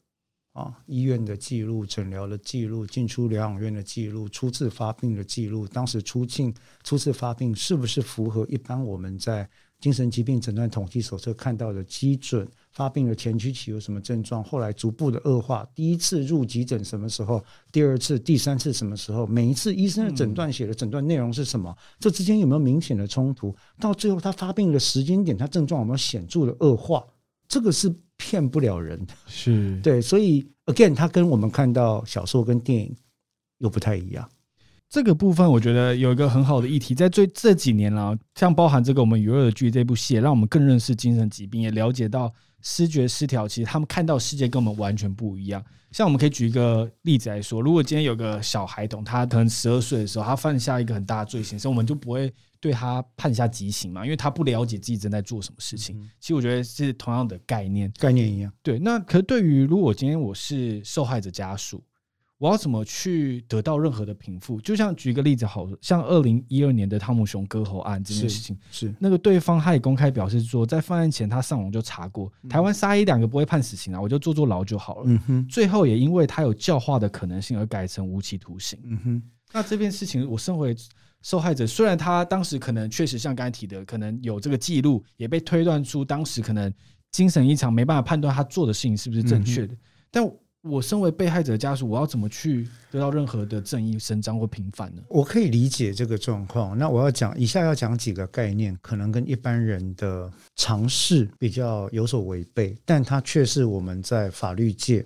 啊。医院的记录、诊疗的记录、进出疗养院的记录、初次发病的记录，当时出境、初次发病是不是符合一般我们在精神疾病诊断统计手册看到的基准？发病的前驱期有什么症状？后来逐步的恶化。第一次入急诊什么时候？第二次、第三次什么时候？每一次医生的诊断写的诊断内容是什么？这之间有没有明显的冲突？到最后他发病的时间点，他症状有没有显著的恶化？这个是骗不了人的。
是
对，所以 again，他跟我们看到小说跟电影又不太一样。
这个部分我觉得有一个很好的议题，在最这几年啦，像包含这个我们《娱乐的距离》这部戏，也让我们更认识精神疾病，也了解到思觉失调，其实他们看到世界跟我们完全不一样。像我们可以举一个例子来说，如果今天有个小孩童，他可能十二岁的时候，他犯下一个很大的罪行，所以我们就不会对他判下极刑嘛，因为他不了解自己正在做什么事情。其实我觉得是同样的概念，
概念一样。对，
那可是对于如果今天我是受害者家属。我要怎么去得到任何的平复？就像举一个例子，好像二零一二年的汤姆熊割喉案这件事情，
是，是
那个对方他也公开表示说，在犯案前他上网就查过，台湾杀一两个不会判死刑啊，我就坐坐牢就好了。嗯哼，最后也因为他有教化的可能性而改成无期徒刑。嗯哼，那这件事情，我身为受害者，虽然他当时可能确实像刚才提的，可能有这个记录，也被推断出当时可能精神异常，没办法判断他做的事情是不是正确的，但。我身为被害者家属，我要怎么去得到任何的正义伸张或平反呢？
我可以理解这个状况。那我要讲以下要讲几个概念，可能跟一般人的常识比较有所违背，但它却是我们在法律界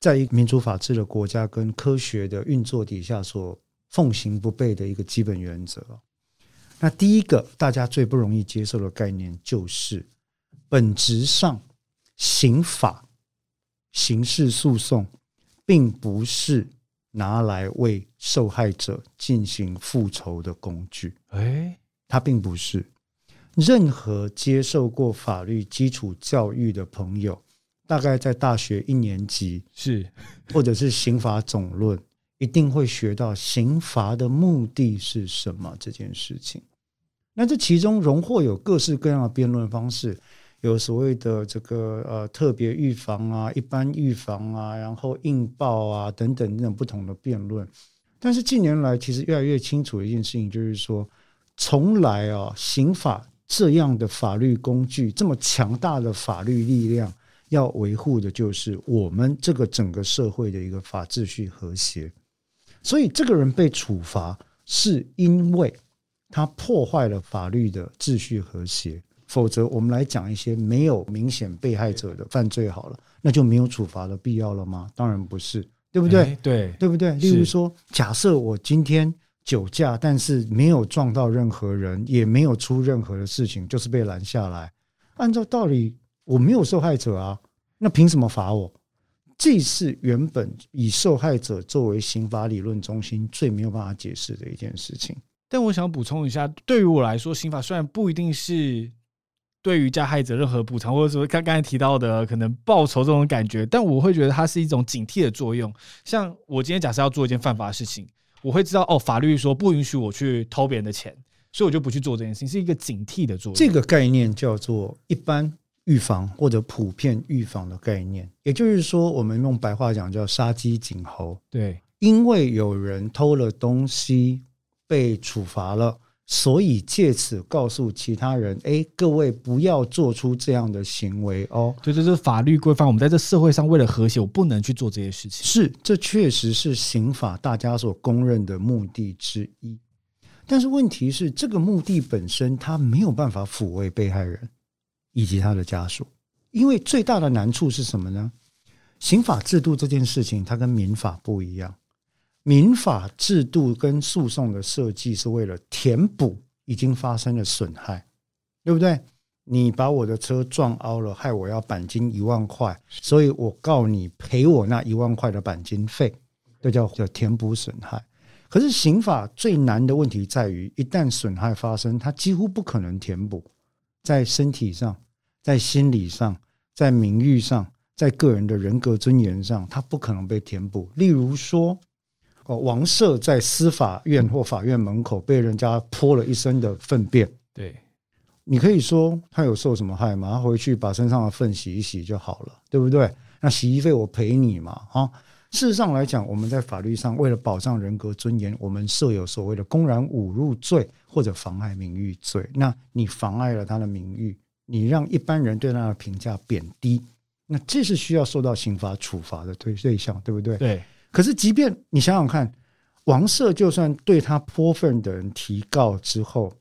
在一民主法治的国家跟科学的运作底下所奉行不悖的一个基本原则。那第一个大家最不容易接受的概念，就是本质上刑法、刑事诉讼，并不是拿来为受害者进行复仇的工具。哎，它并不是。任何接受过法律基础教育的朋友，大概在大学一年级是，或者是刑法总论，一定会学到刑罚的目的是什么这件事情。那这其中荣获有各式各样的辩论方式，有所谓的这个呃特别预防啊、一般预防啊，然后应报啊等等这种不同的辩论。但是近年来，其实越来越清楚一件事情，就是说，从来啊刑法。这样的法律工具，这么强大的法律力量，要维护的就是我们这个整个社会的一个法秩序和谐。所以，这个人被处罚，是因为他破坏了法律的秩序和谐。否则，我们来讲一些没有明显被害者的犯罪好了，那就没有处罚的必要了吗？当然不是，对不对？对，对不对？例如说，假设我今天。酒驾，但是没有撞到任何人，也没有出任何的事情，就是被拦下来。按照道理，我没有受害者啊，那凭什么罚我？这是原本以受害者作为刑法理论中心最没有办法解释的一件事情。
但我想补充一下，对于我来说，刑法虽然不一定是对于加害者任何补偿，或者说刚刚才提到的可能报仇这种感觉，但我会觉得它是一种警惕的作用。像我今天假设要做一件犯法的事情。我会知道哦，法律说不允许我去偷别人的钱，所以我就不去做这件事情，是一个警惕的作用。
这个概念叫做一般预防或者普遍预防的概念，也就是说，我们用白话讲叫杀鸡儆猴。对，因为有人偷了东西被处罚了。所以借此告诉其他人，哎，各位不要做出这样的行为哦。
对，这是法律规范，我们在这社会上为了和谐，我不能去做这些事情。
是，这确实是刑法大家所公认的目的之一。但是问题是，这个目的本身它没有办法抚慰被害人以及他的家属，因为最大的难处是什么呢？刑法制度这件事情，它跟民法不一样。民法制度跟诉讼的设计是为了填补已经发生的损害，对不对？你把我的车撞凹了，害我要钣金一万块，所以我告你赔我那一万块的钣金费，这叫叫填补损害。可是刑法最难的问题在于，一旦损害发生，它几乎不可能填补，在身体上、在心理上、在名誉上、在个人的人格尊严上，它不可能被填补。例如说。哦，王赦在司法院或法院门口被人家泼了一身的粪便，对，你可以说他有受什么害吗？他回去把身上的粪洗一洗就好了，对不对？那洗衣费我赔你嘛，啊？事实上来讲，我们在法律上为了保障人格尊严，我们设有所谓的公然侮辱罪或者妨碍名誉罪。那你妨碍了他的名誉，你让一般人对他的评价贬低，那这是需要受到刑罚处罚的对对象，对不对？对。可是，即便你想想看，王赦就算对他泼粪的人提告之后，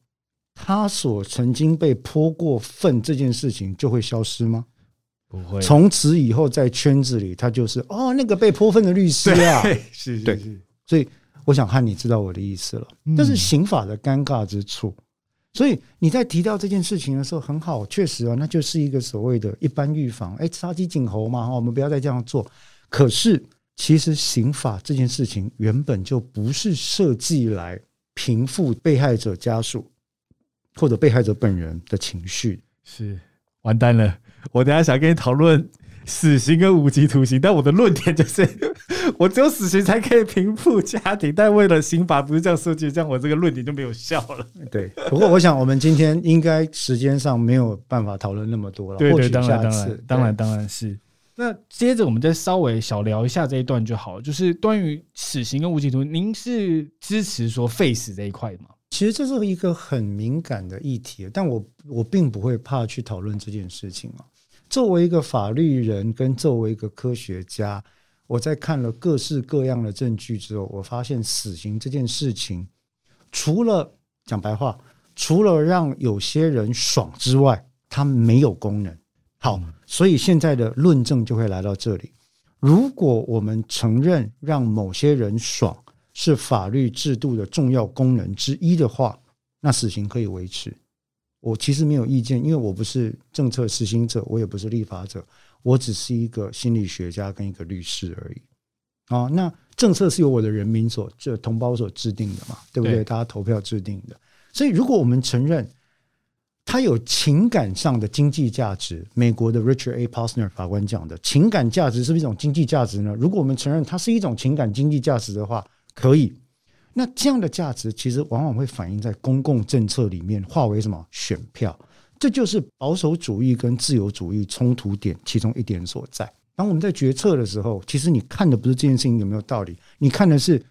他所曾经被泼过粪这件事情就会消失吗？不会。从此以后，在圈子里，他就是哦，那个被泼粪的律师啊，是，是，是，对。所以，我想看你知道我的意思了。但是刑法的尴尬之处。所以你在提到这件事情的时候，很好，确实啊，那就是一个所谓的一般预防。哎，杀鸡儆猴嘛，我们不要再这样做。可是。其实刑法这件事情原本就不是设计来平复被害者家属或者被害者本人的情绪。是，完蛋了！我等下想跟你讨论死刑跟无期徒刑，但我的论点就是，我只有死刑才可以平复家庭，但为了刑法不是这样设计，这样我这个论点就没有效了。对，不过我想我们今天应该时间上没有办法讨论那么多了。对对，当然当然当然当然是。那接着我们再稍微小聊一下这一段就好了，就是关于死刑跟无期徒刑，您是支持说废死这一块吗？其实这是一个很敏感的议题，但我我并不会怕去讨论这件事情啊。作为一个法律人，跟作为一个科学家，我在看了各式各样的证据之后，我发现死刑这件事情，除了讲白话，除了让有些人爽之外，它没有功能。好，所以现在的论证就会来到这里。如果我们承认让某些人爽是法律制度的重要功能之一的话，那死刑可以维持。我其实没有意见，因为我不是政策实行者，我也不是立法者，我只是一个心理学家跟一个律师而已。啊，那政策是由我的人民所这同胞所制定的嘛，对不对？大家投票制定的。所以，如果我们承认它有情感上的经济价值，美国的 Richard A. Posner 法官讲的情感价值是不是一种经济价值呢？如果我们承认它是一种情感经济价值的话，可以。那这样的价值其实往往会反映在公共政策里面，化为什么选票？这就是保守主义跟自由主义冲突点其中一点所在。当我们在决策的时候，其实你看的不是这件事情有没有道理，你看的是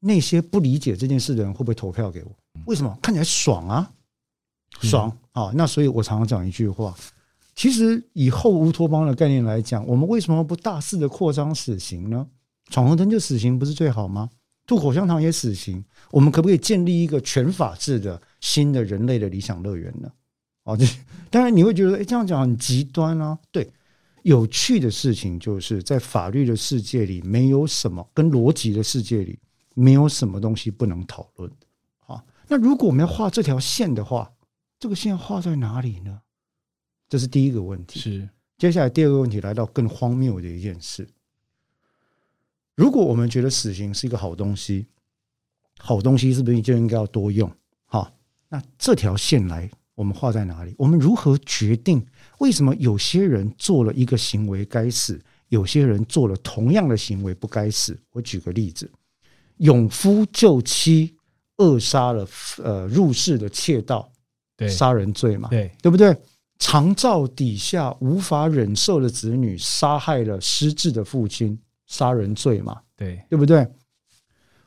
那些不理解这件事的人会不会投票给我？为什么？看起来爽啊，爽啊！那所以我常常讲一句话，其实以后乌托邦的概念来讲，我们为什么不大肆的扩张死刑呢？闯红灯就死刑不是最好吗？吐口香糖也死刑，我们可不可以建立一个全法治的新的人类的理想乐园呢？哦，这当然你会觉得，哎，这样讲很极端啊。对，有趣的事情就是在法律的世界里，没有什么跟逻辑的世界里，没有什么东西不能讨论。好，那如果我们要画这条线的话，这个线画在哪里呢？这是第一个问题。
是，
接下来第二个问题来到更荒谬的一件事。如果我们觉得死刑是一个好东西，好东西是不是就应该要多用？好，那这条线来，我们画在哪里？我们如何决定为什么有些人做了一个行为该死，有些人做了同样的行为不该死？我举个例子：勇夫救妻，扼杀了呃入室的窃盗，对，杀人罪嘛，对，对不对？长照底下无法忍受的子女，杀害了失智的父亲。杀人罪嘛，
对，
对不对？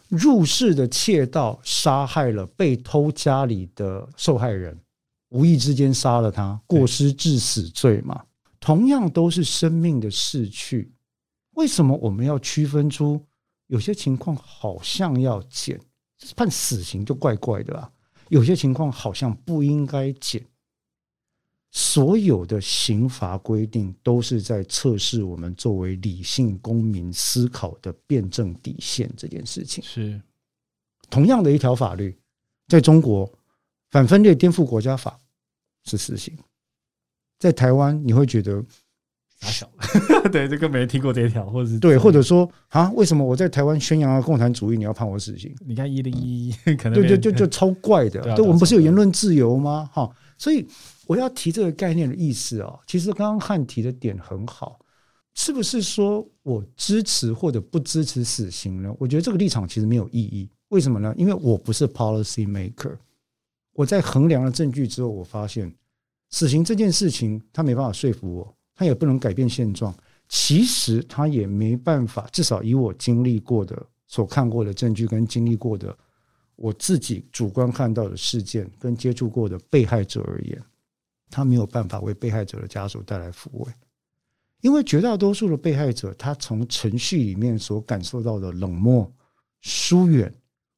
入室的窃盗杀害了被偷家里的受害人，无意之间杀了他，过失致死罪嘛，同样都是生命的逝去。为什么我们要区分出有些情况好像要减，判死刑就怪怪的啊？有些情况好像不应该减。所有的刑罚规定都是在测试我们作为理性公民思考的辩证底线。这件事情
是
同样的一条法律，在中国反分裂颠覆国家法是死刑，在台湾你会觉得
傻小，对，这个没听过这一条，或者是
对，或者说啊，为什么我在台湾宣扬了共产主义，你要判我死刑？
你看一零一，可能
对对，就就超怪的。对，我们不是有言论自由吗？哈，所以。我要提这个概念的意思啊，其实刚刚汉提的点很好，是不是说我支持或者不支持死刑呢？我觉得这个立场其实没有意义。为什么呢？因为我不是 policy maker。我在衡量了证据之后，我发现死刑这件事情，他没办法说服我，他也不能改变现状。其实他也没办法，至少以我经历过的、所看过的证据跟经历过的我自己主观看到的事件跟接触过的被害者而言。他没有办法为被害者的家属带来抚慰，因为绝大多数的被害者，他从程序里面所感受到的冷漠、疏远、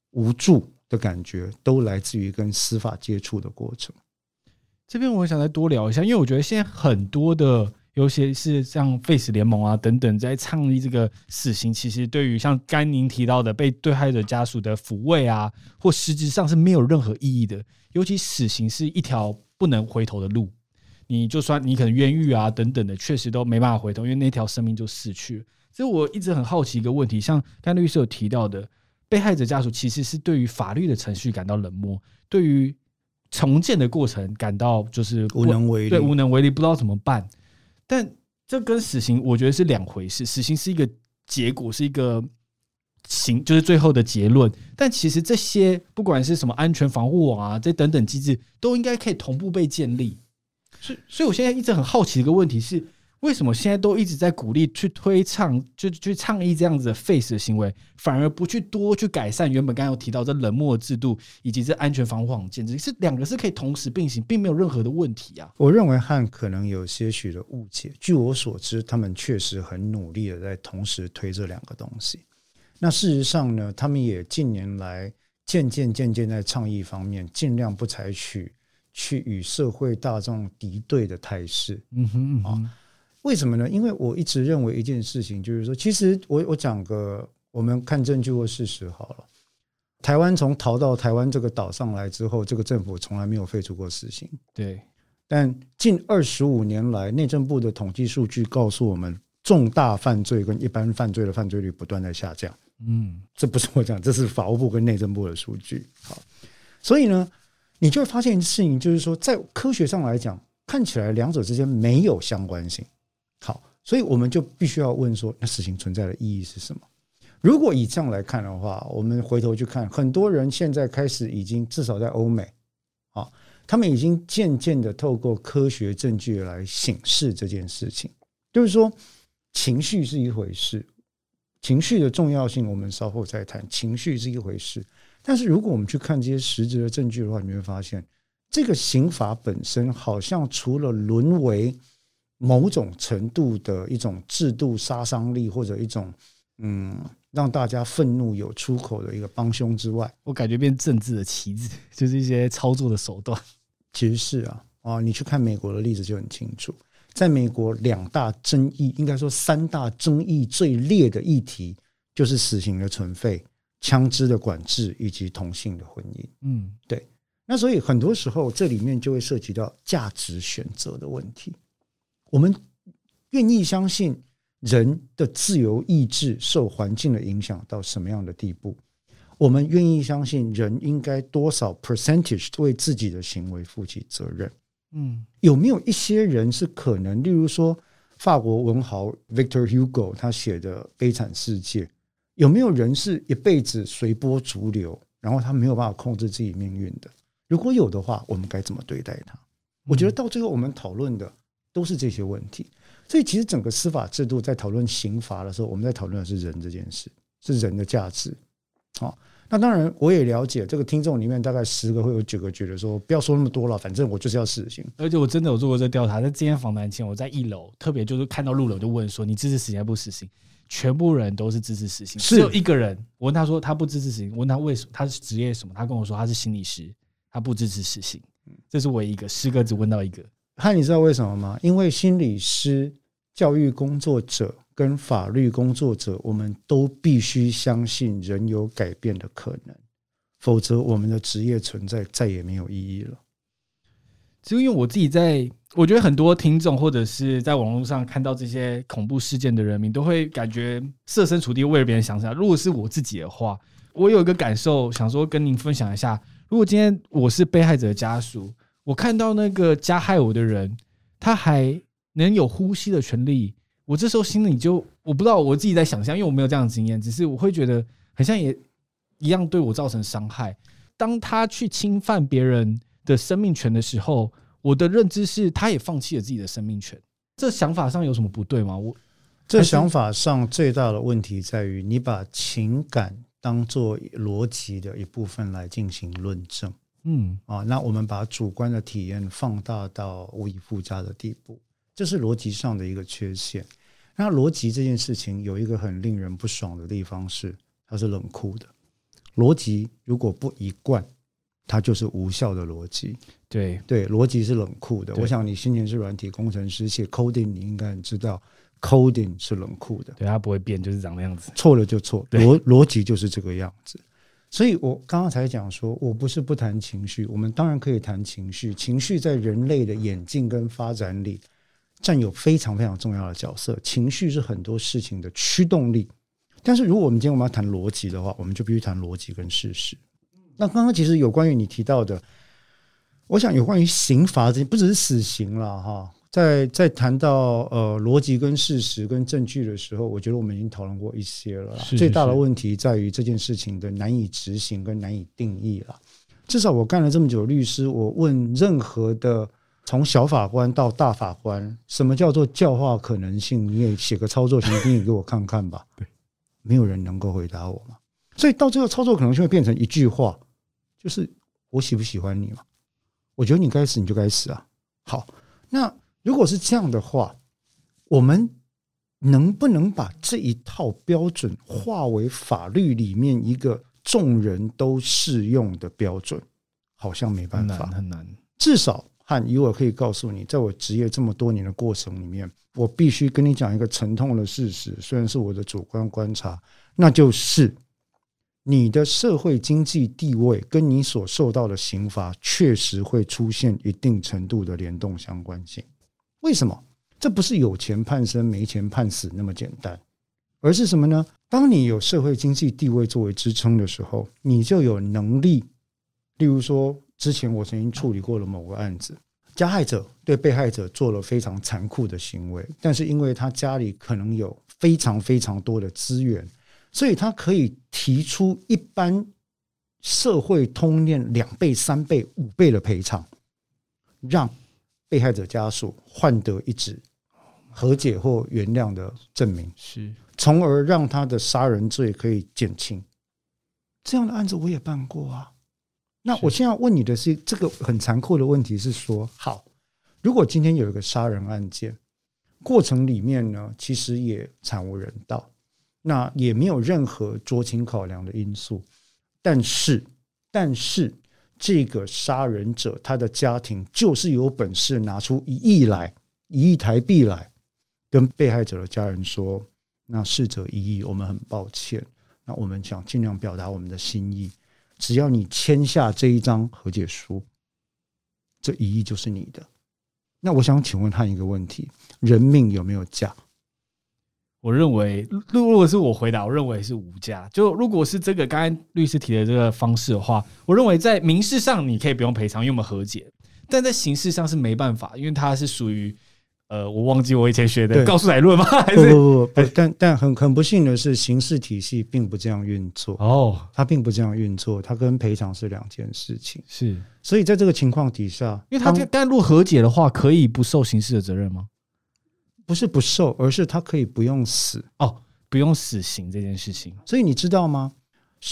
无助的感觉，都来自于跟司法接触的过程。
这边我想再多聊一下，因为我觉得现在很多的，尤其是像 Face 联盟啊等等，在倡议这个死刑，其实对于像甘宁提到的被被害者家属的抚慰啊，或实质上是没有任何意义的。尤其死刑是一条。不能回头的路，你就算你可能冤狱啊等等的，确实都没办法回头，因为那条生命就逝去了。所以我一直很好奇一个问题，像甘律师有提到的，被害者家属其实是对于法律的程序感到冷漠，对于重建的过程感到就是
无能为力，
对，无能为力，不知道怎么办。但这跟死刑我觉得是两回事，死刑是一个结果，是一个。刑，就是最后的结论。但其实这些不管是什么安全防护网啊，这等等机制，都应该可以同步被建立。所以，所以我现在一直很好奇一个问题是：为什么现在都一直在鼓励去推倡，就去倡议这样子的 face 的行为，反而不去多去改善原本刚刚有提到这冷漠制度以及这安全防护网建制？是两个是可以同时并行，并没有任何的问题啊。
我认为汉可能有些许的误解。据我所知，他们确实很努力的在同时推这两个东西。那事实上呢，他们也近年来渐渐渐渐在倡议方面，尽量不采取去与社会大众敌对的态势。嗯哼，啊，为什么呢？因为我一直认为一件事情，就是说，其实我我讲个，我们看证据或事实好了。台湾从逃到台湾这个岛上来之后，这个政府从来没有废除过死刑。
对，
但近二十五年来，内政部的统计数据告诉我们，重大犯罪跟一般犯罪的犯罪率不断在下降。
嗯，
这不是我讲，这是法务部跟内政部的数据。好，所以呢，你就会发现一件事情，就是说，在科学上来讲，看起来两者之间没有相关性。好，所以我们就必须要问说，那死刑存在的意义是什么？如果以这样来看的话，我们回头去看，很多人现在开始已经至少在欧美，啊，他们已经渐渐的透过科学证据来醒视这件事情。就是说，情绪是一回事，情绪的重要性我们稍后再谈。情绪是一回事，但是如果我们去看这些实质的证据的话，你会发现，这个刑法本身好像除了沦为某种程度的一种制度杀伤力，或者一种嗯。让大家愤怒有出口的一个帮凶之外，
我感觉变政治的棋子，就是一些操作的手段。
其实是啊，啊，你去看美国的例子就很清楚。在美国，两大争议，应该说三大争议最烈的议题，就是死刑的存废、枪支的管制以及同性的婚姻。嗯，对。那所以很多时候，这里面就会涉及到价值选择的问题。我们愿意相信。人的自由意志受环境的影响到什么样的地步？我们愿意相信人应该多少 percentage 为自己的行为负起责任？嗯，有没有一些人是可能，例如说法国文豪 Victor Hugo 他写的《悲惨世界》，有没有人是一辈子随波逐流，然后他没有办法控制自己命运的？如果有的话，我们该怎么对待他？我觉得到最后我们讨论的都是这些问题。所以，其实整个司法制度在讨论刑罚的时候，我们在讨论的是人这件事，是人的价值。好，那当然我也了解，这个听众里面大概十个会有九个觉得说，不要说那么多了，反正我就是要死刑。
而且我真的有做过这调查，在今天访谈前，我在一楼特别就是看到路人，就问说：“你支持死刑还不死刑？”全部人都是支持死刑，只有一个人，我问他说他不支持死刑，我问他为什么，他是职业什么？他跟我说他是心理师，他不支持死刑。这是唯一一个，十个只问到一个。
那你知道为什么吗？因为心理师。教育工作者跟法律工作者，我们都必须相信人有改变的可能，否则我们的职业存在再也没有意义了。
就因为我自己在，我觉得很多听众或者是在网络上看到这些恐怖事件的人民，都会感觉设身处地为了别人想想。如果是我自己的话，我有一个感受，想说跟您分享一下。如果今天我是被害者的家属，我看到那个加害我的人，他还。能有呼吸的权利，我这时候心里就我不知道我自己在想象，因为我没有这样的经验，只是我会觉得很像也一样对我造成伤害。当他去侵犯别人的生命权的时候，我的认知是他也放弃了自己的生命权。这想法上有什么不对吗？我
这想法上最大的问题在于，你把情感当做逻辑的一部分来进行论证。嗯啊，那我们把主观的体验放大到无以复加的地步。这是逻辑上的一个缺陷。那逻辑这件事情有一个很令人不爽的地方是，它是冷酷的。逻辑如果不一贯，它就是无效的逻辑。
对
对，逻辑是冷酷的。我想你先前是软体工程师，写 coding 你应该很知道，coding 是冷酷的。
对，它不会变，就是长那样子。
错了就错，逻逻辑就是这个样子。所以我刚刚才讲说，我不是不谈情绪，我们当然可以谈情绪。情绪在人类的演进跟发展里。占有非常非常重要的角色，情绪是很多事情的驱动力。但是，如果我们今天我们要谈逻辑的话，我们就必须谈逻辑跟事实。那刚刚其实有关于你提到的，我想有关于刑罚这，不只是死刑了哈。在在谈到呃逻辑跟事实跟证据的时候，我觉得我们已经讨论过一些了。是是是。最大的问题在于这件事情的难以执行跟难以定义了。至少我干了这么久律师，我问任何的。从小法官到大法官，什么叫做教化可能性？你也写个操作型定义给我看看吧。对，没有人能够回答我嘛。所以到最后，操作可能性会变成一句话，就是我喜不喜欢你嘛？我觉得你该死，你就该死啊。好，那如果是这样的话，我们能不能把这一套标准化为法律里面一个众人都适用的标准？好像没办法，
很难，很难。
至少汉以我可以告诉你，在我职业这么多年的过程里面，我必须跟你讲一个沉痛的事实，虽然是我的主观观察，那就是你的社会经济地位跟你所受到的刑罚确实会出现一定程度的联动相关性。为什么？这不是有钱判生，没钱判死那么简单，而是什么呢？当你有社会经济地位作为支撑的时候，你就有能力。例如说，之前我曾经处理过了某个案子，加害者对被害者做了非常残酷的行为，但是因为他家里可能有非常非常多的资源，所以他可以提出一般社会通念两倍、三倍、五倍的赔偿，让被害者家属换得一纸和解或原谅的证明，
是，
从而让他的杀人罪可以减轻。这样的案子我也办过啊。那我现在问你的是这个很残酷的问题是说，好，如果今天有一个杀人案件，过程里面呢，其实也惨无人道，那也没有任何酌情考量的因素，但是，但是这个杀人者他的家庭就是有本事拿出一亿来，一亿台币来，跟被害者的家人说，那逝者已矣，我们很抱歉，那我们想尽量表达我们的心意。只要你签下这一张和解书，这一亿就是你的。那我想请问他一个问题：人命有没有价？
我认为，如果是我回答，我认为是无价。就如果是这个刚才律师提的这个方式的话，我认为在民事上你可以不用赔偿，因为我们和解；但在刑事上是没办法，因为它是属于。呃，我忘记我以前学的告诉乃论吗？还是
不不不，不，但但很很不幸的是，刑事体系并不这样运作哦，它并不这样运作，它跟赔偿是两件事情。
是，所
以在这个情况底下，
因为他但如果和解的话，可以不受刑事的责任吗？
不是不受，而是他可以不用死
哦，不用死刑这件事情。
所以你知道吗？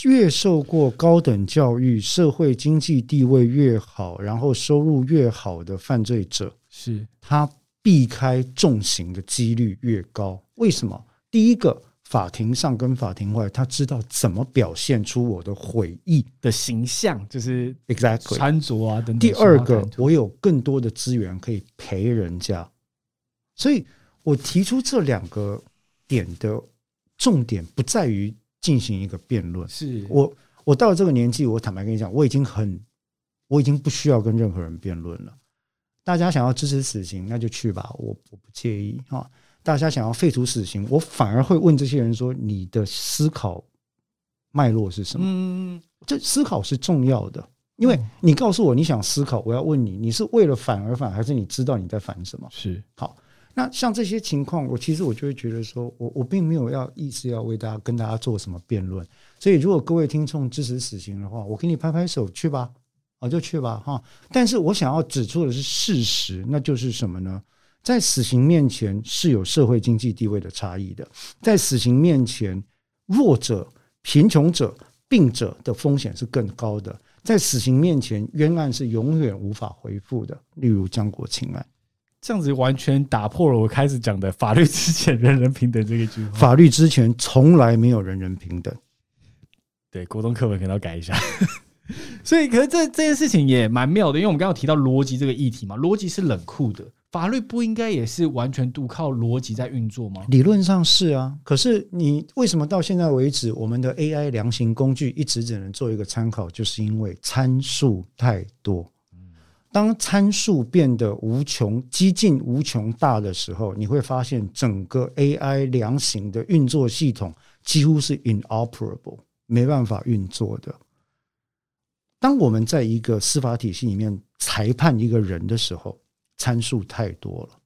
越受过高等教育、社会经济地位越好，然后收入越好的犯罪者，
是
他。避开重刑的几率越高，为什么？第一个，法庭上跟法庭外，他知道怎么表现出我的悔意
的形象，就是
exactly
穿着啊等等。
第二个，我有更多的资源可以陪人家，所以我提出这两个点的重点不在于进行一个辩论。
是
我，我到了这个年纪，我坦白跟你讲，我已经很，我已经不需要跟任何人辩论了。大家想要支持死刑，那就去吧，我我不介意哈。大家想要废除死刑，我反而会问这些人说：你的思考脉络是什么？嗯，这思考是重要的，因为你告诉我你想思考，我要问你，你是为了反而反，还是你知道你在反什么？
是
好。那像这些情况，我其实我就会觉得说，我我并没有要意思要为大家跟大家做什么辩论。所以，如果各位听众支持死刑的话，我给你拍拍手，去吧。啊，就去吧，哈！但是我想要指出的是事实，那就是什么呢？在死刑面前是有社会经济地位的差异的，在死刑面前，弱者、贫穷者、病者的风险是更高的。在死刑面前，冤案是永远无法恢复的。例如江国庆案，
这样子完全打破了我开始讲的“法律之前人人平等”这个句话。
法律之前从来没有人人平等。
对，国中课本可能要改一下。所以，可是这这件事情也蛮妙的，因为我们刚刚提到逻辑这个议题嘛，逻辑是冷酷的，法律不应该也是完全独靠逻辑在运作吗？
理论上是啊，可是你为什么到现在为止，我们的 AI 量刑工具一直只能做一个参考，就是因为参数太多。当参数变得无穷、几近无穷大的时候，你会发现整个 AI 量刑的运作系统几乎是 inoperable，没办法运作的。当我们在一个司法体系里面裁判一个人的时候，参数太多了，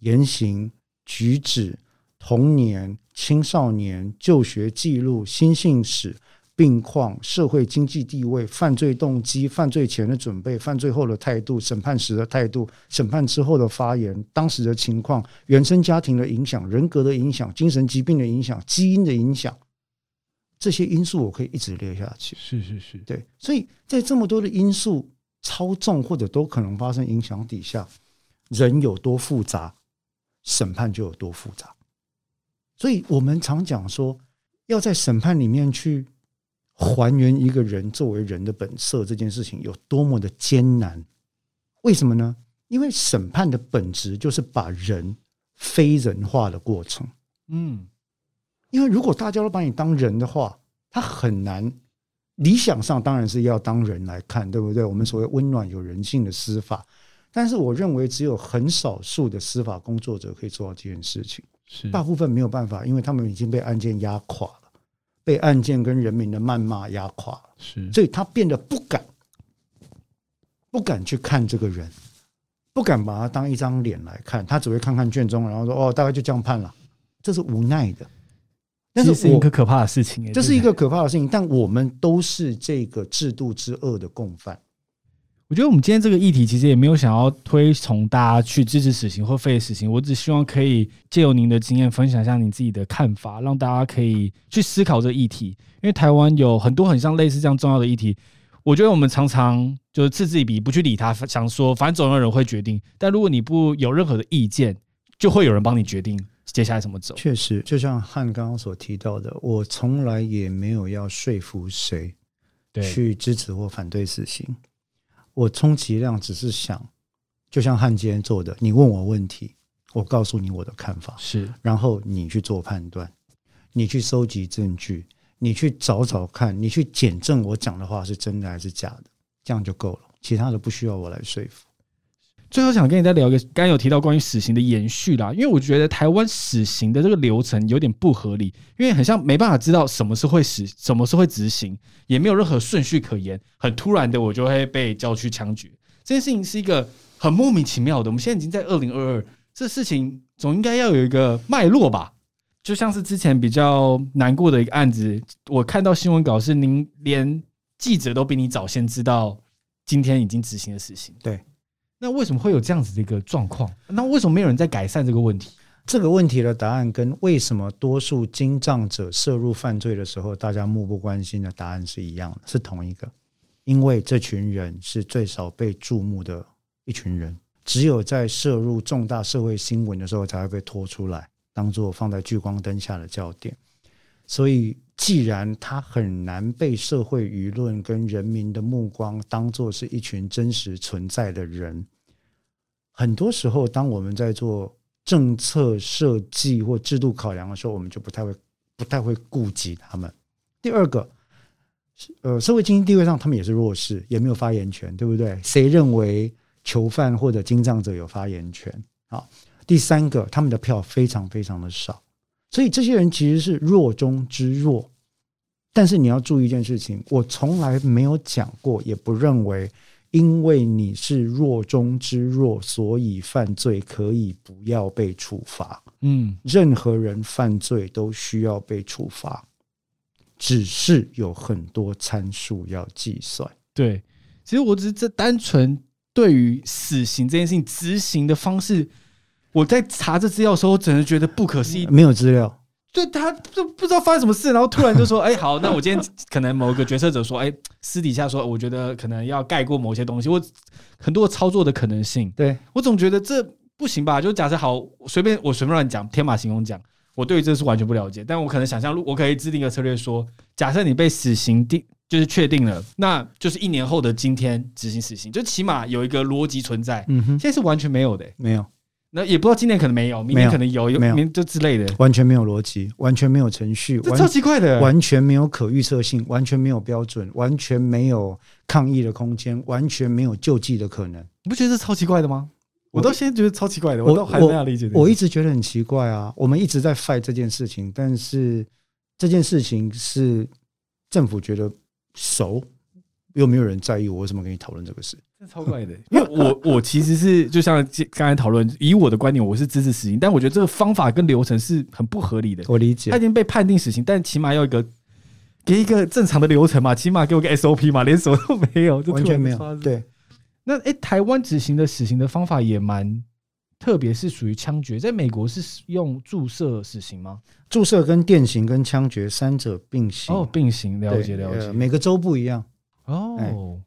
言行举止、童年、青少年、就学记录、心性史、病况、社会经济地位、犯罪动机、犯罪前的准备、犯罪后的态度、审判时的态度、审判之后的发言、当时的情况、原生家庭的影响、人格的影响、精神疾病的影响、基因的影响。这些因素我可以一直列下去。
是是是，
对。所以在这么多的因素操纵或者都可能发生影响底下，人有多复杂，审判就有多复杂。所以我们常讲说，要在审判里面去还原一个人作为人的本色，这件事情有多么的艰难，为什么呢？因为审判的本质就是把人非人化的过程。
嗯，
因为如果大家都把你当人的话，他很难。理想上当然是要当人来看，对不对？我们所谓温暖有人性的司法，但是我认为只有很少数的司法工作者可以做到这件事情，
是
大部分没有办法，因为他们已经被案件压垮了，被案件跟人民的谩骂压垮了，
是，
所以他变得不敢，不敢去看这个人，不敢把他当一张脸来看，他只会看看卷宗，然后说哦，大概就这样判了，这是无奈的。但是
是一个可怕的事情，
这是一个可怕的事情。但我们都是这个制度之恶的共犯。
我觉得我们今天这个议题其实也没有想要推崇大家去支持死刑或废死刑，我只希望可以借由您的经验分享一下你自己的看法，让大家可以去思考这个议题。因为台湾有很多很像类似这样重要的议题，我觉得我们常常就是嗤之以鼻，不去理他，想说反正总有人会决定。但如果你不有任何的意见，就会有人帮你决定。接下来怎么走？
确实，就像汉刚刚所提到的，我从来也没有要说服谁去支持或反对死刑。我充其量只是想，就像汉奸做的，你问我问题，我告诉你我的看法，
是，
然后你去做判断，你去收集证据，你去找找看，你去检证我讲的话是真的还是假的，这样就够了，其他的不需要我来说服。
最后想跟你再聊一个，刚有提到关于死刑的延续啦，因为我觉得台湾死刑的这个流程有点不合理，因为很像没办法知道什么是会死，什么是会执行，也没有任何顺序可言，很突然的我就会被叫去枪决，这件事情是一个很莫名其妙的。我们现在已经在二零二二，这事情总应该要有一个脉络吧？就像是之前比较难过的一个案子，我看到新闻稿是您连记者都比你早先知道今天已经执行的死刑，
对。
那为什么会有这样子的一个状况？那为什么没有人在改善这个问题？
这个问题的答案跟为什么多数经障者涉入犯罪的时候，大家漠不关心的答案是一样的，是同一个。因为这群人是最少被注目的一群人，只有在涉入重大社会新闻的时候，才会被拖出来，当做放在聚光灯下的焦点。所以，既然他很难被社会舆论跟人民的目光当做是一群真实存在的人，很多时候，当我们在做政策设计或制度考量的时候，我们就不太会不太会顾及他们。第二个，呃，社会经济地位上，他们也是弱势，也没有发言权，对不对？谁认为囚犯或者精障者有发言权？好，第三个，他们的票非常非常的少。所以这些人其实是弱中之弱，但是你要注意一件事情，我从来没有讲过，也不认为，因为你是弱中之弱，所以犯罪可以不要被处罚。嗯，任何人犯罪都需要被处罚，只是有很多参数要计算。
对，其实我只是这单纯对于死刑这件事情执行的方式。我在查这资料的时候，我真的觉得不可思议。
没有资料，
对，他就不知道发生什么事，然后突然就说：“ 哎，好，那我今天可能某个决策者说，哎，私底下说，我觉得可能要盖过某些东西，我很多操作的可能性。”对，我总觉得这不行吧？就假设好，随便我随便乱讲，天马行空讲，我对于这是完全不了解，但我可能想象，我可以制定一个策略，说，假设你被死刑定，就是确定了，那就是一年后的今天执行死刑，就起码有一个逻辑存在。嗯哼，现在是完全没有的，
没有。
那也不知道今年可能没有，明年可能有，有没，有就之类的，
完全没有逻辑，完全没有程序，
这超奇怪的，
完全没有可预测性，完全没有标准，完全没有抗议的空间，完全没有救济的可能。
你不觉得这超奇怪的吗？我到现在觉得超奇怪的，我都还没有理解。
我一直觉得很奇怪啊，我们一直在 fight 这件事情，但是这件事情是政府觉得熟。又没有人在意我为什么跟你讨论这个事，
这超怪的。因为我我其实是就像刚才讨论，以我的观点，我是支持死刑，但我觉得这个方法跟流程是很不合理的。
我理解，
他已经被判定死刑，但起码要一个给一个正常的流程嘛，起码给我个 SOP 嘛，连什么都没有，
完全没有。对，
那哎，台湾执行的死刑的方法也蛮特别，是属于枪决。在美国是用注射死刑吗？
注射跟电刑跟枪决三者并行。
哦，并行，了解了解。
每个州不一样。
哦，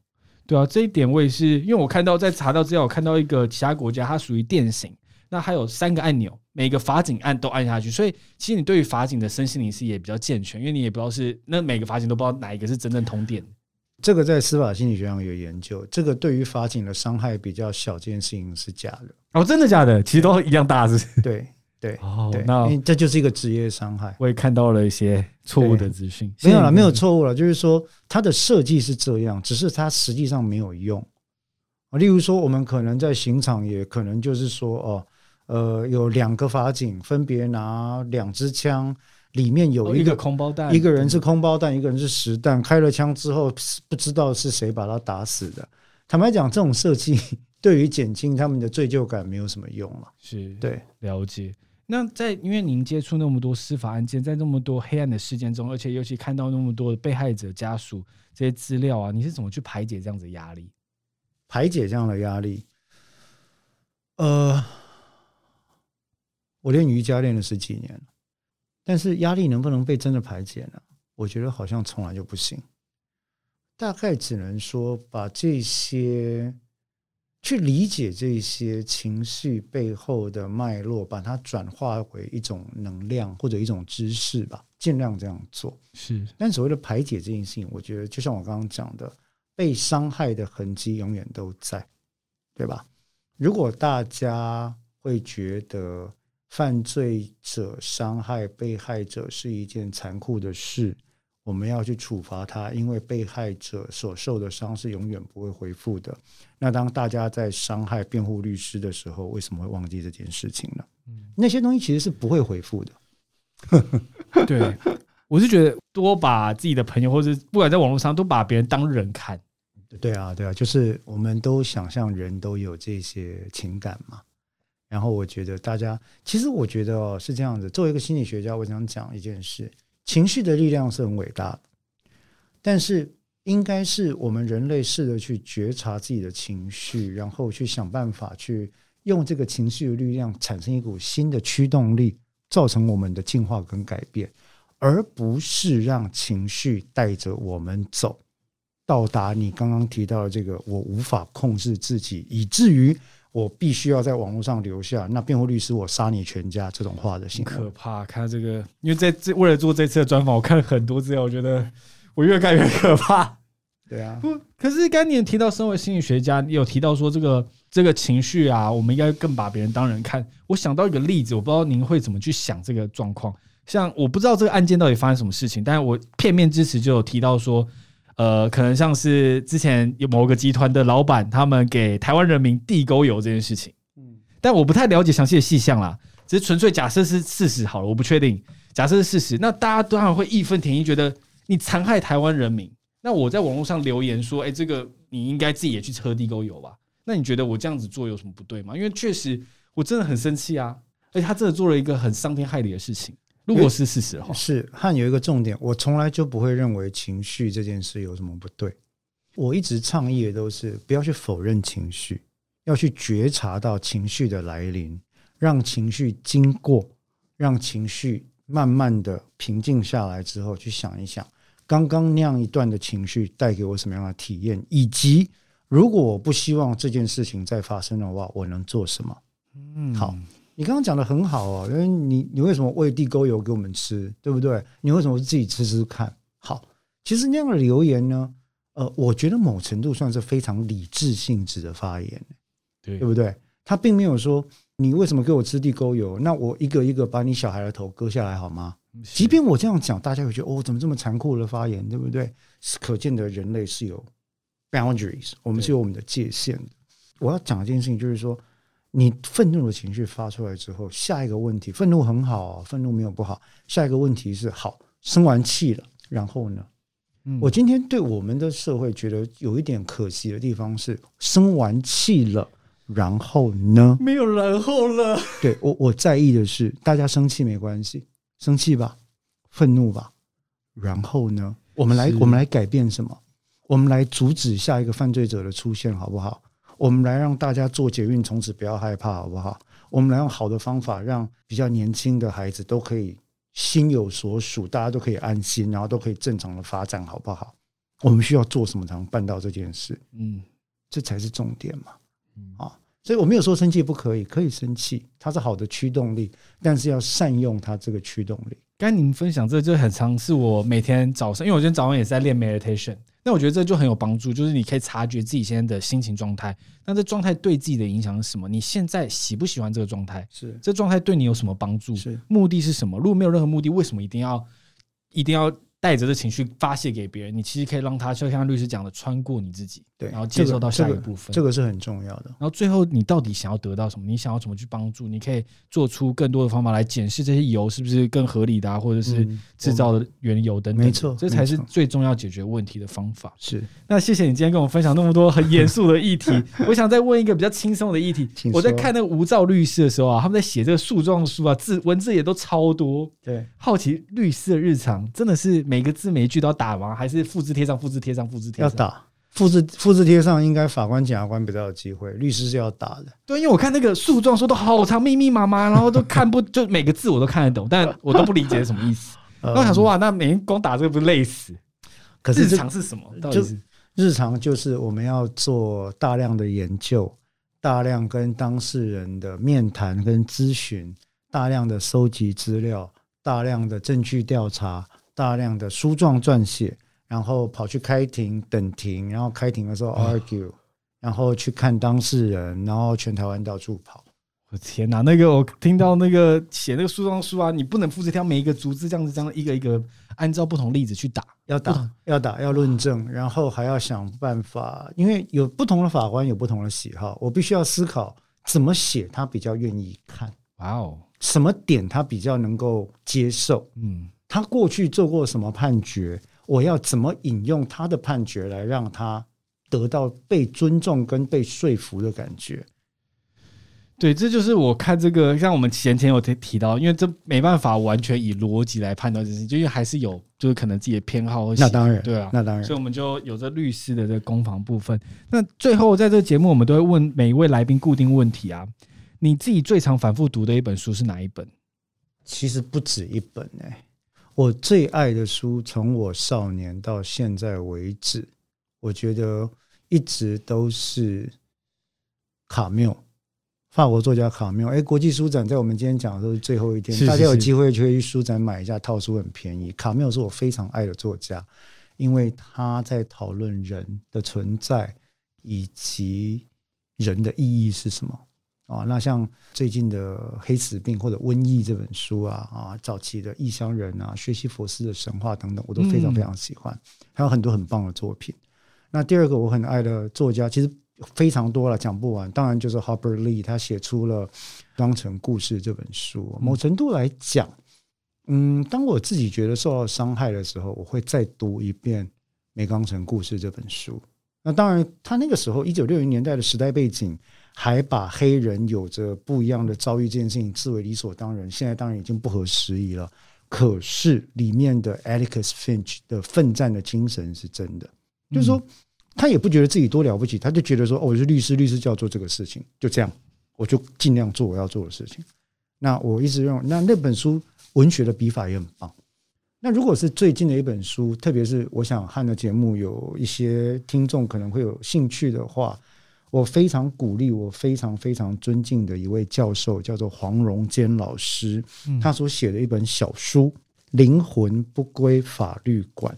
对啊，这一点我也是，因为我看到在查到之后，我看到一个其他国家，它属于电刑，那还有三个按钮，每个法警按都按下去，所以其实你对于法警的身心灵是也比较健全，因为你也不知道是那每个法警都不知道哪一个是真正通电。
这个在司法心理学上有研究，这个对于法警的伤害比较小，这件事情是假的。
哦，真的假的？其实都一样大，是？
对对
哦，那
这就是一个职业伤害。
我也看到了一些错误的资讯。
没有了，没有错误了，就是说它的设计是这样，只是它实际上没有用。例如说，我们可能在刑场，也可能就是说，哦，呃，有两个法警分别拿两支枪。里面有一个，
一个空包弹，
一个人是空包弹，一个人是实弹。开了枪之后，不知道是谁把他打死的。坦白讲，这种设计 对于减轻他们的罪疚感没有什么用了。
是
对，
了解。那在因为您接触那么多司法案件，在那么多黑暗的事件中，而且尤其看到那么多的被害者家属这些资料啊，你是怎么去排解这样子压力？
排解这样的压力，呃，我练瑜伽练了十几年。但是压力能不能被真的排解呢？我觉得好像从来就不行。大概只能说把这些去理解这些情绪背后的脉络，把它转化为一种能量或者一种知识吧，尽量这样做。
是，
但所谓的排解这件事情，我觉得就像我刚刚讲的，被伤害的痕迹永远都在，对吧？如果大家会觉得。犯罪者伤害被害者是一件残酷的事，我们要去处罚他，因为被害者所受的伤是永远不会恢复的。那当大家在伤害辩护律师的时候，为什么会忘记这件事情呢？那些东西其实是不会恢复的。
对，我是觉得多把自己的朋友，或者不管在网络上，都把别人当人看。
对啊，对啊，就是我们都想象人都有这些情感嘛。然后我觉得大家，其实我觉得哦是这样子。作为一个心理学家，我想讲一件事：情绪的力量是很伟大的，但是应该是我们人类试着去觉察自己的情绪，然后去想办法去用这个情绪的力量产生一股新的驱动力，造成我们的进化跟改变，而不是让情绪带着我们走，到达你刚刚提到的这个我无法控制自己，以至于。我必须要在网络上留下那辩护律师，我杀你全家这种话的信。
可怕！看这个，因为在这为了做这次的专访，我看了很多资料，我觉得我越看越可怕。
对啊，
不，可是刚刚你也提到，身为心理学家，你有提到说这个这个情绪啊，我们应该更把别人当人看。我想到一个例子，我不知道您会怎么去想这个状况。像我不知道这个案件到底发生什么事情，但是我片面之词就有提到说。呃，可能像是之前有某个集团的老板，他们给台湾人民地沟油这件事情，嗯，但我不太了解详细的细项啦，只是纯粹假设是事实好了，我不确定。假设是事实，那大家当然会义愤填膺，觉得你残害台湾人民。那我在网络上留言说，哎，这个你应该自己也去喝地沟油吧？那你觉得我这样子做有什么不对吗？因为确实我真的很生气啊，而且他真的做了一个很伤天害理的事情。如果是事实的话，
是汉有一个重点，我从来就不会认为情绪这件事有什么不对。我一直倡议的都是不要去否认情绪，要去觉察到情绪的来临，让情绪经过，让情绪慢慢的平静下来之后，去想一想刚刚那样一段的情绪带给我什么样的体验，以及如果我不希望这件事情再发生的话，我能做什么？嗯，好。你刚刚讲的很好哦，因为你你为什么喂地沟油给我们吃，对不对？你为什么自己吃吃看？好，其实那样的留言呢，呃，我觉得某程度算是非常理智性质的发言，
对，
对不对？他并没有说你为什么给我吃地沟油，那我一个一个把你小孩的头割下来好吗？即便我这样讲，大家会觉得哦，怎么这么残酷的发言，对不对？可见的人类是有 boundaries，我们是有我们的界限的。我要讲一件事情，就是说。你愤怒的情绪发出来之后，下一个问题，愤怒很好，啊愤怒没有不好。下一个问题是，好，生完气了，然后呢？嗯，我今天对我们的社会觉得有一点可惜的地方是，生完气了，然后呢？
没有然后了。
对，我我在意的是，大家生气没关系，生气吧，愤怒吧，然后呢？我们来，我们来改变什么？我们来阻止下一个犯罪者的出现，好不好？我们来让大家做捷运，从此不要害怕，好不好？我们来用好的方法，让比较年轻的孩子都可以心有所属，大家都可以安心，然后都可以正常的发展，好不好？我们需要做什么才能办到这件事？嗯，这才是重点嘛。啊，所以我没有说生气不可以，可以生气，它是好的驱动力，但是要善用它这个驱动力。
刚才您分享这就很常是我每天早上，因为我今天早上也是在练 meditation，那我觉得这就很有帮助，就是你可以察觉自己现在的心情状态，那这状态对自己的影响是什么？你现在喜不喜欢这个状态？
是
这状态对你有什么帮助？
是
目的是什么？如果没有任何目的，为什么一定要一定要？带着这情绪发泄给别人，你其实可以让他就像律师讲的，穿过你自己，
对，
然后接受到下一部分，
这个、这个是很重要的。
然后最后你到底想要得到什么？你想要怎么去帮助？你可以做出更多的方法来检视这些油是不是更合理的，啊，或者是制造的原油等等。
没错，
这才是最重要解决问题的方法。
是。
那谢谢你今天跟我分享那么多很严肃的议题。我想再问一个比较轻松的议题。我在看那个无照律师的时候啊，他们在写这个诉状书啊，字文字也都超多。
对，
好奇律师的日常真的是每个字每一句都要打吗？还是复制贴上？复制贴上？复制贴上？
要打，复制复制贴上，应该法官、检察官比较有机会。律师是要打的。
对，因为我看那个诉状说都好长，密密麻麻，然后都看不 就每个字我都看得懂，但我都不理解什么意思。那我想说，哇，那每天光打这个不累死？可是日常是什么？到底是
日常就是我们要做大量的研究，大量跟当事人的面谈跟咨询，大量的收集资料，大量的证据调查。大量的书状撰写，然后跑去开庭等庭，然后开庭的时候 argue，然后去看当事人，然后全台湾到处跑。
我天哪，那个我听到那个写那个诉状书啊，你不能复制挑每一个逐字这样子，这样一个一个按照不同例子去打，
要打要打要论证，然后还要想办法，因为有不同的法官有不同的喜好，我必须要思考怎么写他比较愿意看。哇哦，什么点他比较能够接受？嗯。他过去做过什么判决？我要怎么引用他的判决来让他得到被尊重跟被说服的感觉？
对，这就是我看这个，像我们前前有提提到，因为这没办法完全以逻辑来判断这事情，就因为还是有就是可能自己的偏好。
那当然，
对啊，
那当然，
所以我们就有着律师的这个攻防部分。那最后在这个节目，我们都会问每一位来宾固定问题啊：你自己最常反复读的一本书是哪一本？
其实不止一本哎、欸。我最爱的书，从我少年到现在为止，我觉得一直都是卡缪，法国作家卡缪。哎，国际书展在我们今天讲的都是最后一天，是是是，大家有机会就去书展买一下套书，很便宜。卡缪是我非常爱的作家，因为他在讨论人的存在以及人的意义是什么。啊，那像最近的黑死病或者瘟疫这本书啊，啊，早期的异乡人啊，薛西佛斯的神话等等，我都非常非常喜欢。还有很多很棒的作品。那第二个我很爱的作家，其实非常多了，讲不完。当然就是 Harper Lee，他写出了《钢城故事》这本书。某程度来讲，嗯，当我自己觉得受到伤害的时候，我会再读一遍《梅钢城故事》这本书。那当然，他那个时候一九六零年代的时代背景。还把黑人有着不一样的遭遇这件事情视为理所当然，现在当然已经不合时宜了。可是里面的 Atticus Finch 的奋战的精神是真的，就是说他也不觉得自己多了不起，他就觉得说哦，我是律师，律师就要做这个事情，就这样，我就尽量做我要做的事情。那我一直认为，那那本书文学的笔法也很棒。那如果是最近的一本书，特别是我想和的节目有一些听众可能会有兴趣的话。我非常鼓励，我非常非常尊敬的一位教授，叫做黄荣坚老师，他所写的一本小书《灵魂不归法律管》。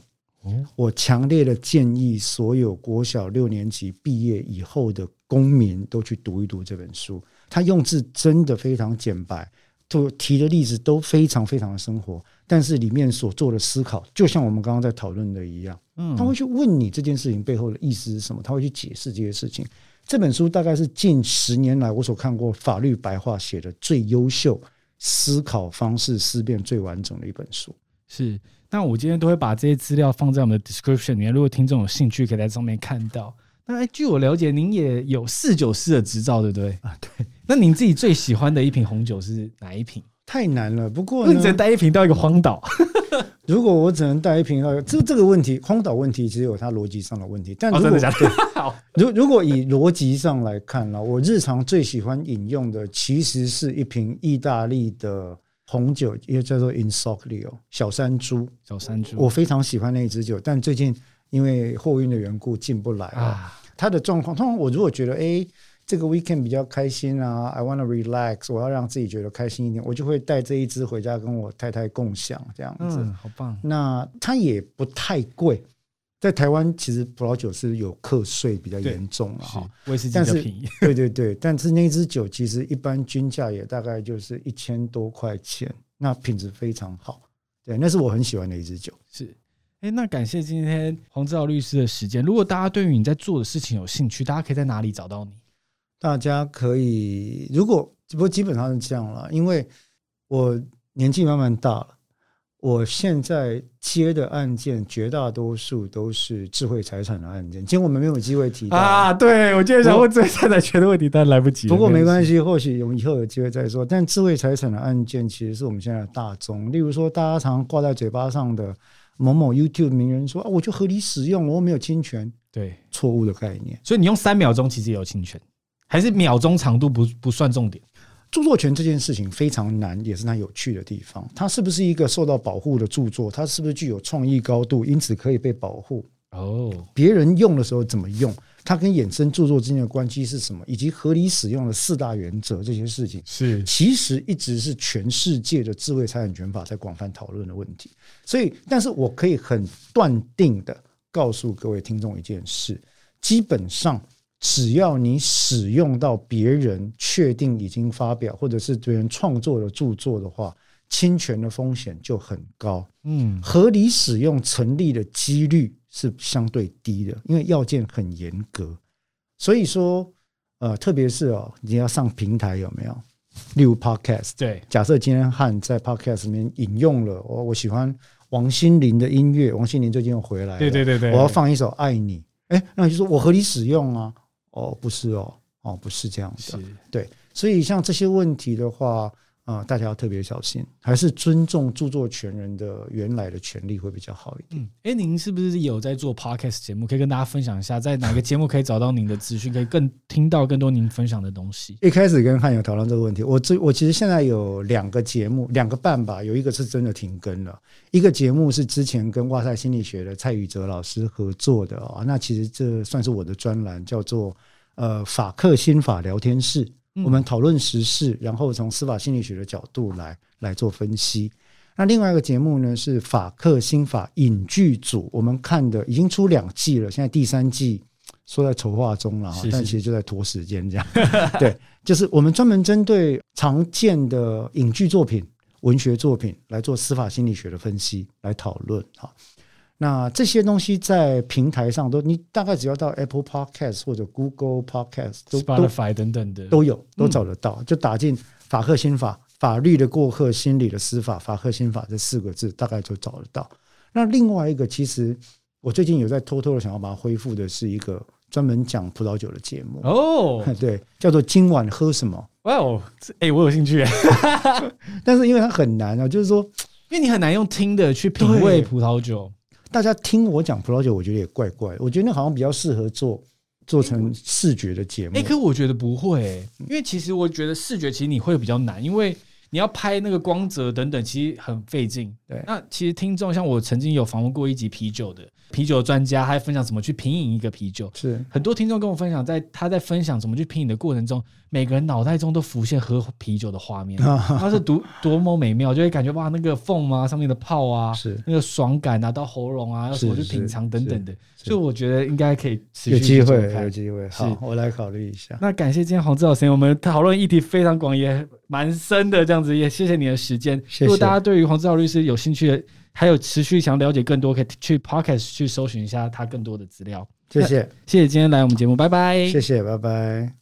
我强烈的建议所有国小六年级毕业以后的公民都去读一读这本书。他用字真的非常简白，就提的例子都非常非常的生活，但是里面所做的思考，就像我们刚刚在讨论的一样，他会去问你这件事情背后的意思是什么，他会去解释这些事情。这本书大概是近十年来我所看过法律白话写的最优秀、思考方式思辨最完整的一本书。
是，那我今天都会把这些资料放在我们的 description 里面，如果听众有兴趣，可以在上面看到。那据我了解，您也有四九四的执照，对不对？啊，对。那您自己最喜欢的一瓶红酒是哪一瓶？
太难了，不过你
只能带一瓶到一个荒岛。
如果我只能带一瓶到这这个问题，荒岛问题只有它逻辑上的问题。但如果 如如果以逻辑上来看呢，我日常最喜欢饮用的其实是一瓶意大利的红酒，一个叫做 Insoglio 小山猪。
小山猪，
我非常喜欢那一支酒，但最近因为货运的缘故进不来啊。它的状况，通常我如果觉得哎。这个 weekend 比较开心啊，I want to relax，我要让自己觉得开心一点，我就会带这一支回家跟我太太共享这样子，
嗯，好棒。
那它也不太贵，在台湾其实葡萄酒是有课税比较严重了哈，
威士忌比较便宜，
对对对，但是那支酒其实一般均价也大概就是一千多块钱，那品质非常好，对，那是我很喜欢的一支酒，
是。哎，那感谢今天黄志豪律师的时间。如果大家对于你在做的事情有兴趣，大家可以在哪里找到你？
大家可以，如果不过基本上是这样了，因为我年纪慢慢大了，我现在接的案件绝大多数都是智慧财产的案件。今天我们没有机会提到
啊，对，我今天想问智慧财产权的问题，但来不及。
不过没关系，或许我们以后有机会再说。但智慧财产的案件其实是我们现在的大宗，例如说大家常挂在嘴巴上的。某某 YouTube 名人说啊，我就合理使用，我又没有侵权，
对，
错误的概念。
所以你用三秒钟其实也有侵权，还是秒钟长度不不算重点？
著作权这件事情非常难，也是它有趣的地方。它是不是一个受到保护的著作？它是不是具有创意高度，因此可以被保护？哦，别人用的时候怎么用？它跟衍生著作之间的关系是什么？以及合理使用的四大原则，这些事情
是
其实一直是全世界的智慧财产权法在广泛讨论的问题。所以，但是我可以很断定的告诉各位听众一件事：基本上，只要你使用到别人确定已经发表或者是别人创作的著作的话，侵权的风险就很高。嗯，合理使用成立的几率。是相对低的，因为要件很严格，所以说，呃，特别是哦，你要上平台有没有？例如 Podcast，
对，
假设今天汉在 Podcast 里面引用了我我喜欢王心凌的音乐，王心凌最近又回来了，
对对对对，
我要放一首《爱你》，哎，那你就说我合理使用啊？哦，不是哦，哦，不是这样的，对，所以像这些问题的话。啊，大家要特别小心，还是尊重著作权人的原来的权利会比较好一点。
哎、嗯，您是不是有在做 podcast 节目？可以跟大家分享一下，在哪个节目可以找到您的资讯，可以更听到更多您分享的东西？
一开始跟汉友讨论这个问题，我这我其实现在有两个节目，两个半吧，有一个是真的停更了，一个节目是之前跟哇塞心理学的蔡宇哲老师合作的啊，那其实这算是我的专栏，叫做呃法客心法聊天室。我们讨论时事，然后从司法心理学的角度来来做分析。那另外一个节目呢，是法客心法影剧组，我们看的已经出两季了，现在第三季说在筹划中了，但其实就在拖时间这样。对，就是我们专门针对常见的影剧作品、文学作品来做司法心理学的分析，来讨论哈。那这些东西在平台上都，你大概只要到 Apple Podcast 或者 Google Podcast 都
Spotify 等等的
都有，都找得到。嗯、就打进“法克心法”，法律的过客，心理的司法，“法克心法”这四个字，大概就找得到。那另外一个，其实我最近有在偷偷的想要把它恢复的，是一个专门讲葡萄酒的节目哦，对，叫做“今晚喝什么”。
哇哦，哎，我有兴趣，
但是因为它很难啊，就是说，
因为你很难用听的去品味葡萄酒。
大家听我讲葡萄酒，我觉得也怪怪。我觉得那好像比较适合做做成视觉的节目。
哎，可我觉得不会、欸，因为其实我觉得视觉其实你会比较难，因为你要拍那个光泽等等，其实很费劲。对，那其实听众像我曾经有访问过一集啤酒的。啤酒专家还分享怎么去品饮一个啤酒，
是。
很多听众跟我分享，在他在分享怎么去品饮的过程中，每个人脑袋中都浮现喝啤酒的画面，它是多多么美妙，就会感觉哇，那个缝啊，上面的泡啊，是。那个爽感啊，到喉咙啊，要怎么去品尝等等的，所以我觉得应该可以持续
有机会，有机会，好，我来考虑一下。
那感谢今天黄志豪先生，我们讨论议题非常广，也蛮深的，这样子也谢谢你的时间。如果大家对于黄志豪律师有兴趣的，还有持续想了解更多，可以去 Podcast 去搜寻一下他更多的资料。
谢谢，
谢谢今天来我们节目，拜拜。
谢谢，拜拜。